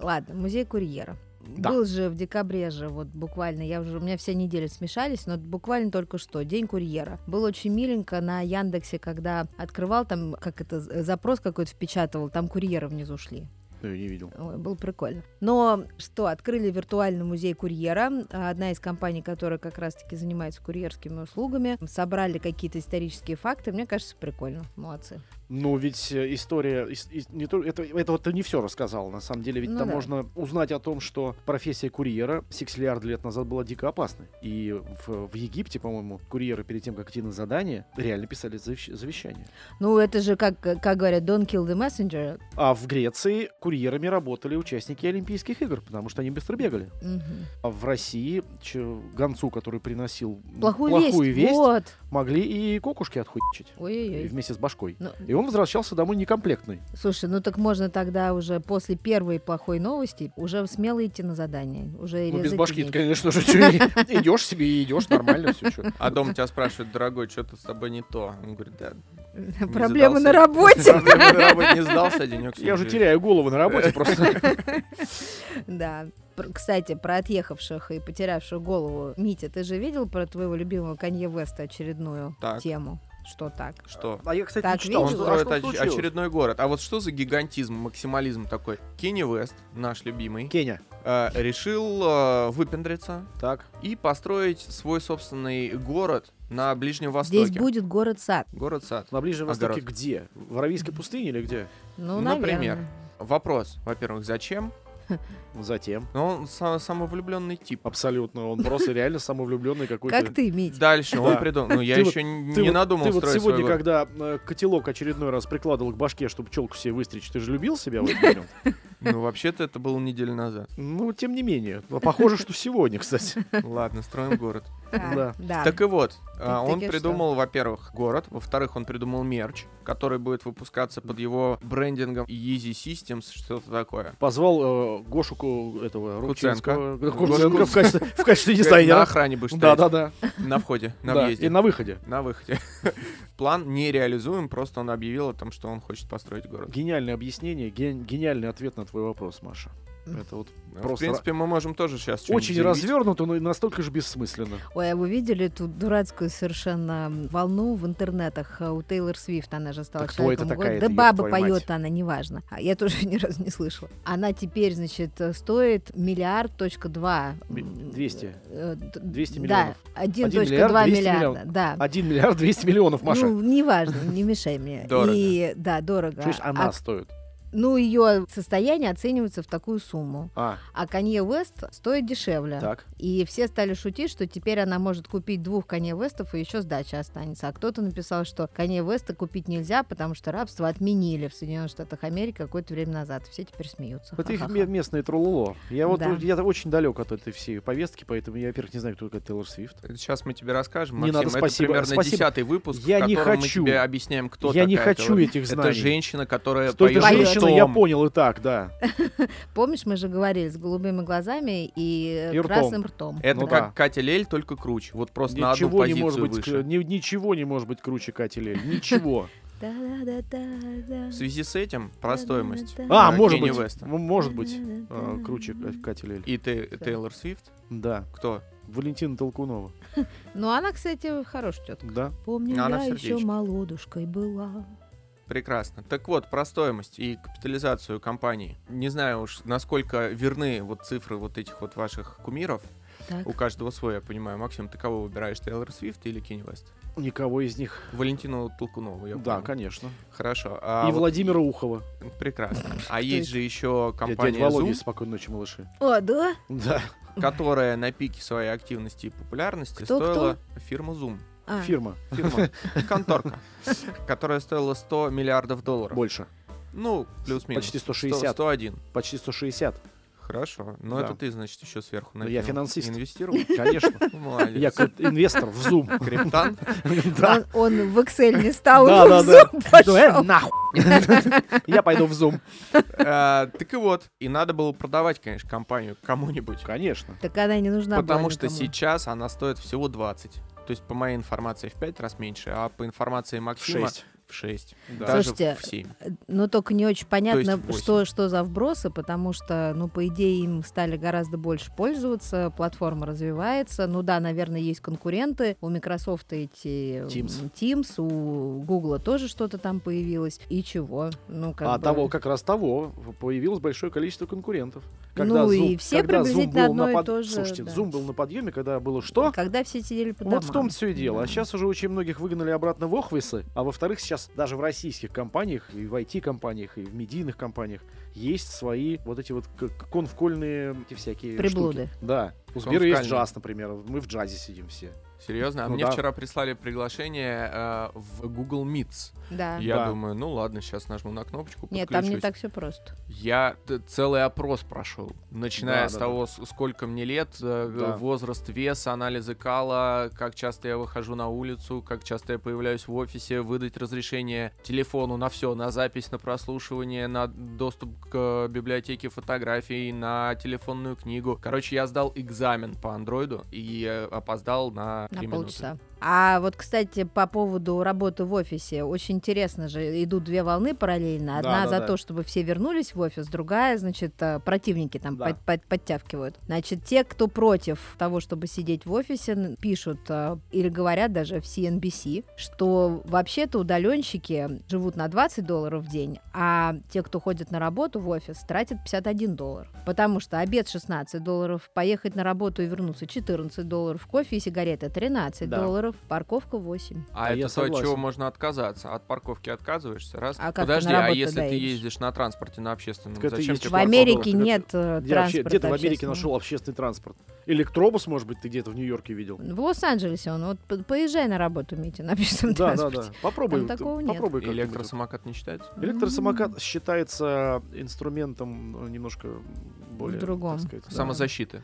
Ладно, музей курьера. Да. Был же в декабре же, вот буквально, я уже, у меня все недели смешались, но буквально только что, День курьера. Было очень миленько на Яндексе, когда открывал там, как это, запрос какой-то впечатывал, там курьеры внизу шли. но я не видел. Ой, было прикольно. Но что, открыли виртуальный музей курьера. Одна из компаний, которая как раз-таки занимается курьерскими услугами. Собрали какие-то исторические факты. Мне кажется, прикольно. Молодцы. Ну, ведь э, история, ис- ис- не то, это, это вот ты не все рассказал, на самом деле, ведь Ну там да. можно узнать о том, что профессия курьера сексиллиарды лет назад была дико опасной. И в, в Египте, по-моему, курьеры перед тем, как идти на задание, реально писали завещ- завещание. Ну, это же, как, как говорят, don't kill the messenger. А в Греции курьерами работали участники Олимпийских игр, потому что они быстро бегали. Мгм. А в России чё, гонцу, который приносил м, Плохую, весть. Вот. могли и кокушки отхуичить. Ой-ой-ой. Вместе с башкой. Ну, И он возвращался домой некомплектный. слушай, ну так можно тогда уже после первой плохой новости уже смело идти на задание. Уже Ну, без башки, конечно же, идешь себе и идешь, нормально все. А дома тебя спрашивают, дорогой, что-то с тобой не то. Он говорит, да. Проблемы на работе. Проблемы на работе не сдался, денек Я уже теряю голову на работе просто. Да. Кстати, про отъехавших и потерявших голову. Митя, ты же видел про твоего любимого Канье Веста очередную тему? Что так? Что? А я, кстати, Так, не читал, Он а строит что оч- очередной город. А вот что за гигантизм, максимализм такой? Кенни Вест, наш любимый, Кеня. э, решил э, выпендриться Так. и построить свой собственный город на Ближнем Востоке. Здесь будет город-сад. Город-сад. На Ближнем Востоке Огород. где? В Аравийской пустыне или где? Ну, Например. наверное. Вопрос, во-первых, зачем? Затем. Ну, он са- самовлюбленный тип. Абсолютно. Он просто реально самовлюбленный какой-то. Как ты, Мить? Дальше он придумал. Ну, я еще не надумал Ты вот сегодня, когда э, котелок очередной раз прикладывал к башке, чтобы челку себе выстричь, ты же любил себя в этот момент? Ну, вообще-то это было неделю назад. Ну, тем не менее. Но Похоже, что сегодня, кстати. Ладно, строим город. Да. Так и вот, а, он придумал, во-первых, город, во-вторых, он придумал мерч, который будет выпускаться под его брендингом Easy Systems, что-то такое. Позвал э, Гошу Ку- этого Куценко. Э, Гошу Куценко в качестве, качестве На дизайнера. охране будешь Да, да, да. На входе, на Да, въезде. И на выходе. На выходе. План нереализуем, просто он объявил о том, что он хочет построить город. Гениальное объяснение, ген- гениальный ответ на твой вопрос, Маша. Это вот В просто принципе, мы можем тоже сейчас очень развернуто, но и настолько же бессмысленно. Ой, а вы видели эту дурацкую совершенно волну в интернетах а, у Тейлор Свифт? Она же стала кто это человеком такая-то, года. Да ёб баба поет она, неважно. А я тоже ни разу не слышала. Она теперь, значит, стоит миллиард точка два. Ми- м, 200. э, 200 Да, миллионов. 1.2 миллиард 200 миллиарда. миллионов. Да. 1 миллиард 200 миллионов, Маша. Ну, неважно, не мешай мне. Дорого. И, да, дорого. Слышь, А, она стоит. Ну, ее состояние оценивается в такую сумму. А, А Канье Уэст стоит дешевле. так. И все стали шутить, что теперь она может купить двух Канье Вестов, и еще сдача останется. А кто-то написал, что Канье Веста купить нельзя, потому что рабство отменили в Соединенных Штатах Америки какое-то время назад. Все теперь смеются. Это их Ха-ха-ха. ме- местное троллоло. Я вот Да. я очень далек от этой всей повестки, поэтому я, во-первых, не знаю, кто такая Тейлор Свифт. Сейчас мы тебе расскажем, Не Максим. надо, это спасибо, примерно спасибо. десятый выпуск, Я в не котором хочу. мы тебе объясняем, кто я не такая хочу Тейлор. этих знаний. Это женщина, которая это поет женщина, я понял и так, да. Помнишь, мы же говорили с голубыми глазами и, И ртом. красным ртом. Это Ну как да. Катя Лель, только круче. Вот просто на одну Ничего не позицию может быть, выше. к- ни- ничего не может быть круче Кати Лель. Ничего. В связи с этим про стоимость. А, Да, может быть. Может быть. э, Круче Ка- Кати Лель. И Тейлор Свифт? Да. Кто? Валентина Толкунова. Ну, она, кстати, хорошая тетка. Да. Помню, я еще молодушкой была. Прекрасно. Так вот, про стоимость и капитализацию компании. Не знаю уж, насколько верны вот цифры вот этих вот ваших кумиров. Так. У каждого свой, я понимаю. Максим, ты кого выбираешь, Тейлор Свифт или Кенни Вест? Никого из них. Валентину Толкунову, я Да, понял. конечно. Хорошо. А И вот- Владимира Ухова. Прекрасно. А есть же еще Дядя компания Володя, Zoom, спокойной ночи, малыши. О, да? Да. которая на пике своей активности и популярности стоила фирма Zoom. А, Фирма. Фирма, конторка, которая стоила 100 миллиардов долларов. Больше. Ну, плюс-минус. Почти 100, 160. 101. Почти 160. Хорошо. Но Да. это ты, значит, еще сверху Ну, я финансист. Инвестировал? Конечно. Молодец. Я как инвестор в Zoom. Криптан? Да. Он, он в Excel не стал, Да, да, в да. Zoom Ну, э, пошел. нахуй. Я пойду в Zoom. Э, Так и вот. И надо было продавать, конечно, компанию кому-нибудь. Конечно. Так она и не нужна была Потому что сейчас она стоит всего 20. То есть, по моей информации, в 5 раз меньше, а по информации Максима в в 6, Да. даже Слушайте, в 7. Ну, только не очень понятно, что, что за вбросы, потому что, ну, по идее, им стали гораздо больше пользоваться, платформа развивается. Ну да, наверное, есть конкуренты. У Microsoft эти Teams. Teams, у Google тоже что-то там появилось. И чего? Ну, как а бы- того, как раз того, появилось большое количество конкурентов. Ну и все когда Zoom приблизительно был на одно и под- то же, Слушайте, да. Zoom был на подъеме, когда было что? Когда все сидели по Вот домам. в том все и дело. А Да. сейчас уже очень многих выгнали обратно в офисы. А во-вторых, сейчас даже в российских компаниях, и в IT-компаниях, и в медийных компаниях есть свои вот эти вот к- к- конфкольные эти всякие Приблуды. штуки. Да. У Сбера есть джаз, например. Мы в джазе сидим все. Серьезно? А Ну мне да. вчера прислали приглашение э, в Google Meets. Да. Я Да. думаю, ну ладно, сейчас нажму на кнопочку, Нет, там не так все просто. Я т- целый опрос прошел, начиная Да, с да, того, с- сколько мне лет, э, Да. возраст, вес, анализы кала, как часто я выхожу на улицу, как часто я появляюсь в офисе, выдать разрешение телефону на все, на запись, на прослушивание, на доступ к библиотеке фотографий, на телефонную книгу. Короче, я сдал экзамен по андроиду и э, опоздал на, На полчаса. А вот, кстати, по поводу работы в офисе, очень интересно же, идут две волны параллельно. Одна Да, да, за да. то, чтобы все вернулись в офис, другая, значит, э, противники там Да. под- под- подтягивают. Значит, те, кто против того, чтобы сидеть в офисе, пишут э, или говорят даже в CNBC, что вообще-то удаленщики живут на 20 долларов в день, а те, кто ходит на работу в офис, тратят 51 доллар. Потому что обед 16 долларов, поехать на работу и вернуться 14 долларов, кофе и сигареты 13 Да. долларов, парковка 8. А Да, я это то, от чего можно отказаться? От парковки отказываешься, раз. А как Подожди, а если ты доедешь? ездишь на транспорте, на общественном, Так зачем тебе В Америке нет э, транспорта где ты в Америке нашел общественный транспорт? Электробус, может быть, ты где-то в Нью-Йорке видел? В Лос-Анджелесе он. Вот по- поезжай на работу, Митя, на общественном Да, да, транспорте. да. Попробуй. Там такого нет. попробуй. Электросамокат не считается? Электросамокат считается инструментом ну, немножко более, другом. так сказать, да, Самозащиты.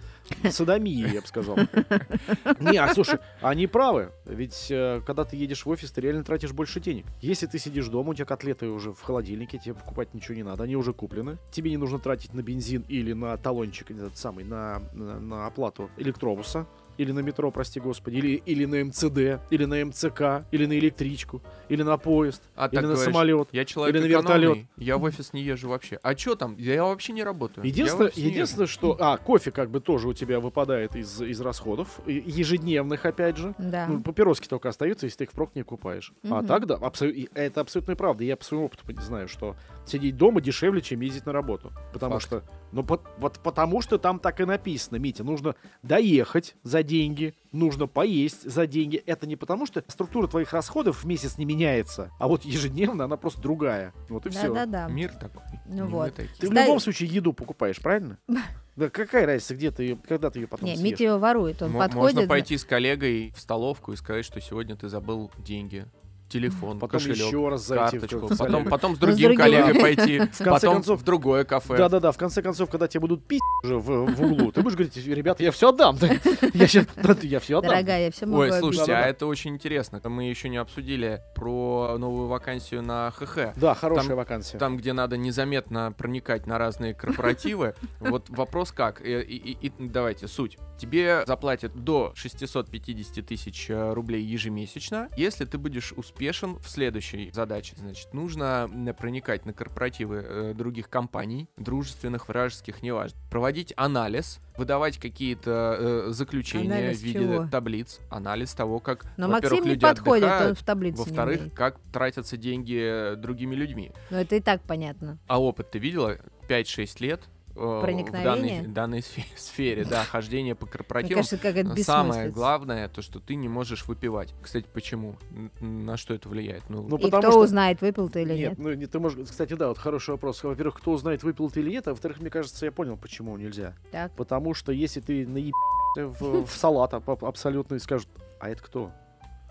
садомии, я бы сказал. Не, а слушай, они правы. Ведь э, когда ты едешь в офис, ты реально тратишь больше денег. Если ты сидишь дома, у тебя котлеты уже в холодильнике, тебе покупать ничего не надо, они уже куплены. Тебе не нужно тратить на бензин или на талончик, этот самый, на, на, на оплату электробуса. Или на метро, прости господи, или, или на МЦД, или на МЦК, или на электричку, или на поезд, А или на говоришь, самолет. Я человек Или на экономный, вертолет. Я в офис не езжу вообще. А что там? Я вообще не работаю. Единственное, единственное, что... А, кофе как бы тоже у тебя выпадает из, из расходов. Ежедневных, опять же. Да. Ну, папироски только остаются, если ты их впрок не купаешь. А Мгм. так, да, абсо- это абсолютно правда. Я по своему опыту знаю, что сидеть дома дешевле, чем ездить на работу. Потому Факт. что... Ну, по- вот потому что там так и написано, Митя. Нужно доехать за деньги, нужно поесть за деньги. Это не потому, что структура твоих расходов в месяц не меняется, а вот ежедневно она просто другая. Вот и все. Да-да-да. Мир такой. Ну не вот. такие. Ты в Кстати- любом случае еду покупаешь, правильно? Да какая разница, где ты ее, когда ты ее потом Не, съешь? Митя его ворует. Он Мо- подходит. Можно пойти с коллегой в столовку и сказать, что сегодня ты забыл деньги, телефон, Потом кошелек, еще раз зайти карточку. в Потом, потом с другим коллегой пойти, конце потом концов- в другое кафе. Да-да-да, в конце концов, когда тебе будут пить уже в, в углу, ты будешь говорить, ребята, я все отдам. Я сейчас, я все отдам. Дорогая, я все могу Ой, слушайте, а это очень интересно. Мы еще не обсудили про новую вакансию на ХХ. Да, хорошая Там- вакансия. Там, где надо незаметно проникать на разные корпоративы. Вот вопрос как? И, и- и давайте, суть. Тебе заплатят до 650 тысяч э, рублей ежемесячно, если ты будешь успешен в следующей задаче. Значит, нужно м, проникать на корпоративы э, других компаний, дружественных, вражеских, неважно. Проводить анализ, выдавать какие-то э, заключения Анализ в виде чего? таблиц. Анализ того, как, Но во-первых, Максим не люди подходит, он отдыхают, в таблице не во-вторых, как тратятся деньги э, другими людьми. Ну, это и так понятно. А опыт ты видела? 5-6 лет э, в Проникновение? данной, данной сфе- сфере, да, хождение по Мне корпоративам. кажется, как это Самое главное, то, что ты не можешь выпивать. Кстати, почему? На что это влияет? Ну, Ну, И потому кто что- узнает, выпил ты или Нет, нет? ну не- ты можешь, кстати, да, вот хороший вопрос. Во-первых, кто узнает, выпил ты или нет, а во-вторых, мне кажется, я понял, почему нельзя. Так. Потому что если ты наеб в, в салат аб- аб- абсолютно и скажут, а это кто?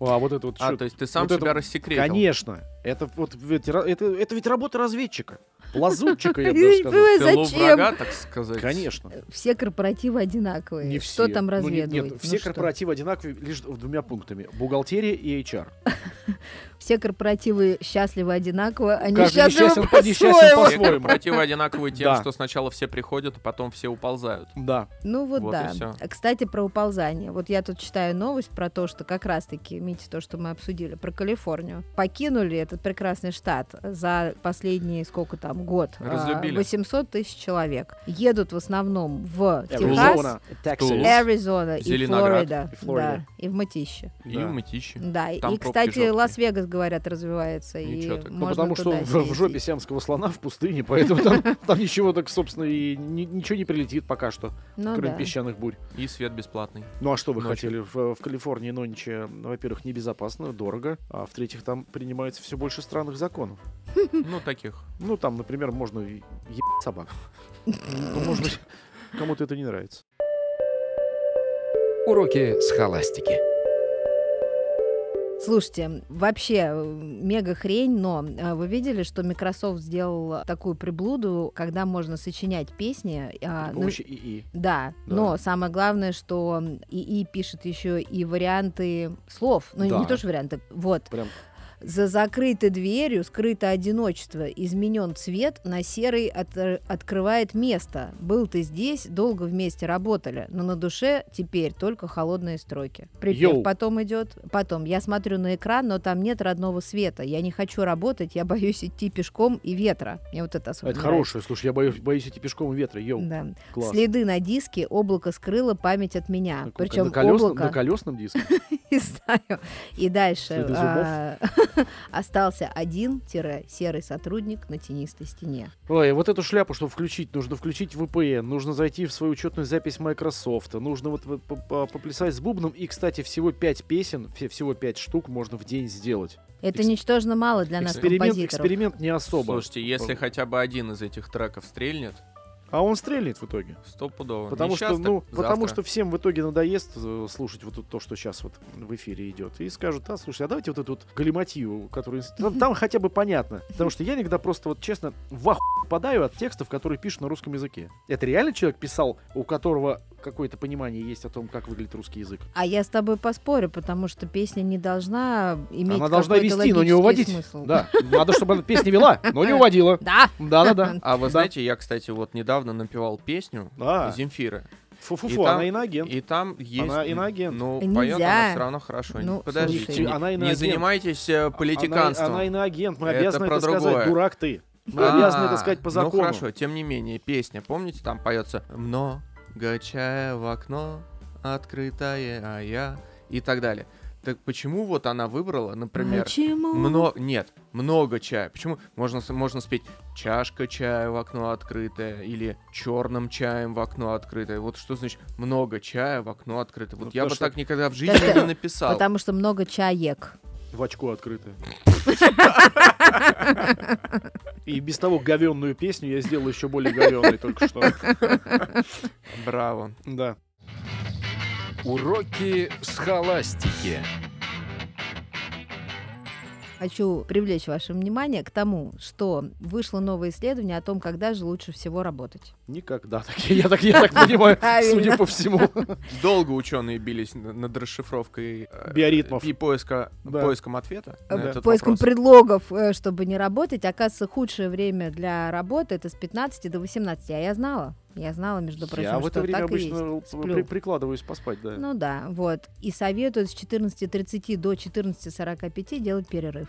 А вот это вот а, то есть ты сам себя рассекретил. Конечно. Это вот это ведь работа разведчика. Лазутчика, я бы даже сказал. зачем? врага, так сказать. Конечно. Все корпоративы одинаковые. Не Что все. там Ну, не- разведывать? Нет, Ну все что? корпоративы одинаковые лишь в двумя пунктами. Бухгалтерия и HR. Все корпоративы счастливы одинаково, они Каждый счастливы несчастен по- несчастен по-своему. Все корпоративы одинаковые тем, что сначала все приходят, а потом все уползают. Да. Ну вот, Вот да. Кстати, про уползание. Вот я тут читаю новость про то, что как раз-таки, Митя, то, что мы обсудили, про Калифорнию. Покинули этот прекрасный штат за последний, сколько там, год. а, Разлюбили. 800 тысяч человек. Едут в основном в Техас, Аризона, и. Флорида. И Флорида. Да, и в Мытище. И Да. в Мытище. Да, Там и, кстати. Лас-Вегас, говорят, развивается. Ничего и так. Ну, потому что в, в жопе сиамского слона в пустыне, поэтому там, там ничего так, собственно, и ни- ничего не прилетит пока что, Ну кроме да. песчаных бурь. И свет бесплатный. Ну а что вы Ночью. хотели? В, в Калифорнии нонче, во-первых, небезопасно, дорого, а в-третьих, там принимается все больше странных законов. Ну, таких. Ну, там, например, можно и ебать собак. Ну, может быть, кому-то это не нравится. Уроки схоластики. Слушайте, вообще э, мега хрень, но э, вы видели, что Microsoft сделал такую приблуду, когда можно сочинять песни? а, При ну, помощи ИИ. да, Да. но самое главное, что ИИ пишет еще и варианты слов. Ну, Да. не то, что варианты. Вот. Прям За закрытой дверью скрыто одиночество, изменен цвет, на серый от- открывает место. Был ты здесь, долго вместе работали, но на душе теперь только холодные строки. Припев Йоу. потом идет. Потом, я смотрю на экран, но там нет родного света. Я не хочу работать, я боюсь идти пешком и ветра. Мне вот это А особенно это нравится. хорошее. Слушай, я боюсь, боюсь идти пешком и ветра. Йоу, Да. класс. Следы на диске, облако скрыло память от меня. Причем на, колесном, облако... на колесном диске. Не знаю. И дальше Следы зубов. остался один-серый сотрудник на тенистой стене. Ой, вот эту шляпу, чтобы включить, нужно включить VPN, нужно зайти в свою учетную запись Microsoft, нужно вот вот по- по- поплясать с бубном. И, кстати, всего 5 песен, все- всего 5 штук можно в день сделать. Это Экс- ничтожно мало для нас, Эксперимент, композиторов. эксперимент не особо. Слушайте, если хотя бы один из этих треков стрельнет, А он стрельнет в итоге. стопудово. Потому Не что, щас, ну, потому что всем в итоге надоест э, слушать вот тут то, что сейчас вот в эфире идет. И скажут, а, слушай, а давайте вот эту вот галиматью, который... Там, там хотя бы понятно. Потому что я иногда просто вот честно в попадаю от текстов, которые пишут на русском языке. Это реально человек писал, у которого какое-то понимание есть о том, как выглядит русский язык? А я с тобой поспорю, потому что песня не должна иметь Она должна вести, но не уводить. смысл. Да, надо, чтобы она песни вела, но не уводила. Да. Да-да-да. А вы знаете, я, кстати, вот недавно напевал песню А, Земфиры. фу-фу-фу, И там- она иноагент. И там есть... Она иноагент. Ну, Нельзя. поет она все равно хорошо. Ну, Подождите, слушай. не, Она не иноагент. занимайтесь э, политиканством. Она, она иноагент, мы Это обязаны про это сказать. другое. Дурак ты. Мы А, обязаны это сказать по закону. Ну хорошо, тем не менее, песня, помните, там поется «Много чая в окно, открытое, а я...» и так далее. Так почему вот она выбрала, например, Почему? Мно... Нет, много чая. Почему? Можно, можно спеть чашка чая в окно открытое или черным чаем в окно открытое. Вот что значит много чая в окно открытое. Вот Ну, я бы что- так никогда в жизни не написал. Потому что много чаек. В очко открытое. И без того говенную песню я сделал еще более говенной только что. Браво. Да. Уроки схоластики. Хочу привлечь ваше внимание к тому, что вышло новое исследование о том, когда же лучше всего работать. Никогда. Так, я, так, я так понимаю, судя по всему. Долго ученые бились над расшифровкой э, Биоритмов. и поиска, Да. поиском ответа на Э, этот Поиском вопрос. предлогов, э, чтобы не работать. Оказывается, худшее время для работы это с 15 до 18. А я знала. Я знала, между прочим, Я в что это время так и обычно есть. при- прикладываюсь поспать, да. Ну да, вот. И советуют с 14.30 до 14.45 делать перерыв.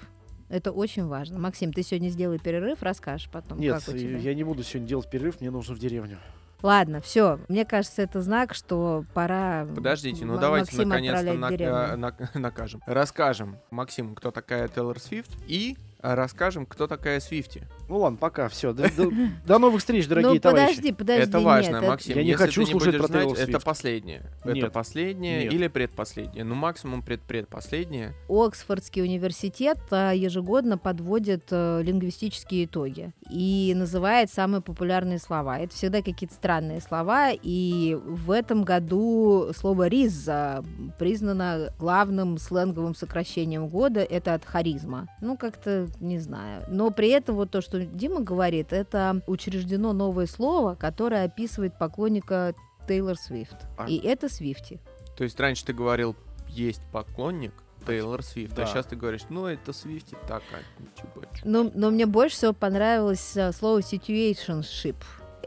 Это очень важно. Максим, ты сегодня сделай перерыв, расскажешь потом, Нет, как у тебя. я не буду сегодня делать перерыв, мне нужно в деревню. Ладно, все. Мне кажется, это знак, что пора Подождите, ну М- давайте наконец-то на- деревню. э, на- накажем. Расскажем Максиму, кто такая Тейлор Свифт, и расскажем, кто такая Свифти. Ну ладно, пока, все. До, до- до новых встреч, дорогие ну, товарищи. подожди, подожди. это важно, нет, это- Максим. Я не хочу не слушать про знать, Тейлор это последнее. Это последнее Нет. или предпоследнее. Ну, максимум предпредпоследнее. Оксфордский университет а, ежегодно подводит э, лингвистические итоги и называет самые популярные слова. Это всегда какие-то странные слова, и в этом году слово «риза» признано главным сленговым сокращением года. Это от харизма. Ну, как-то не знаю. Но при этом вот то, что Дима говорит, это учреждено новое слово, которое описывает поклонника Тейлор Свифт. А- И это Свифти. То есть раньше ты говорил, есть поклонник Тейлор Свифт, Да. а сейчас ты говоришь, ну это Свифти так, а ничего. Но, но мне больше всего понравилось э, слово situationship.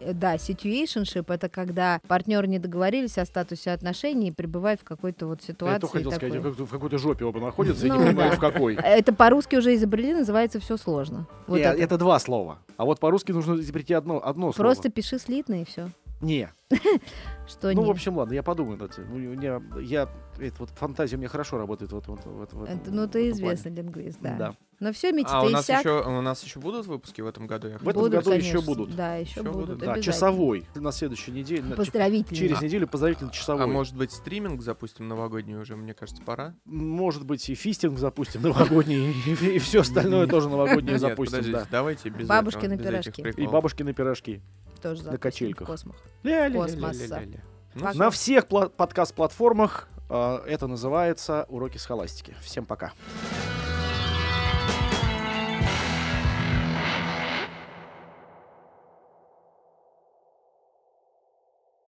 Э, Да, situationship это когда партнеры не договорились о статусе отношений и пребывают в какой-то вот Я ситуации. только хотел сказать, такой. как- в какой-то жопе оба находятся, и Ну не понимаю, да. в какой. Это по-русски уже изобрели, называется все сложно. Вот Не, это. это. два слова. А вот по-русски нужно изобрести одно, одно слово. Просто пиши слитно и все. Не. Что Ну, в общем, ладно, я подумаю меня, я, это вот фантазия у меня хорошо работает вот, вот, вот, ну, ты известный лингвист, да. Да. Но все, Митя, А у нас, иссяк. еще, у нас еще будут выпуски в этом году? Я В этом Будут, году еще конечно. будут. Да, еще, Еще будут. будут. Да, часовой. На следующей неделе. Поздравительный. Через неделю поздравительный часовой. А может быть стриминг запустим новогодний уже, мне кажется, пора? Может быть, и фистинг запустим новогодний, и, все остальное тоже новогоднее запустим. давайте без Бабушкины пирожки. И бабушкины пирожки. Тоже запустим в качельках. Космос. Ля-ля-ля-ля-ля-ля. Космоса. Ну, Пока. На всех пла- подкаст-платформах э, это называется «Уроки схоластики». Всем пока.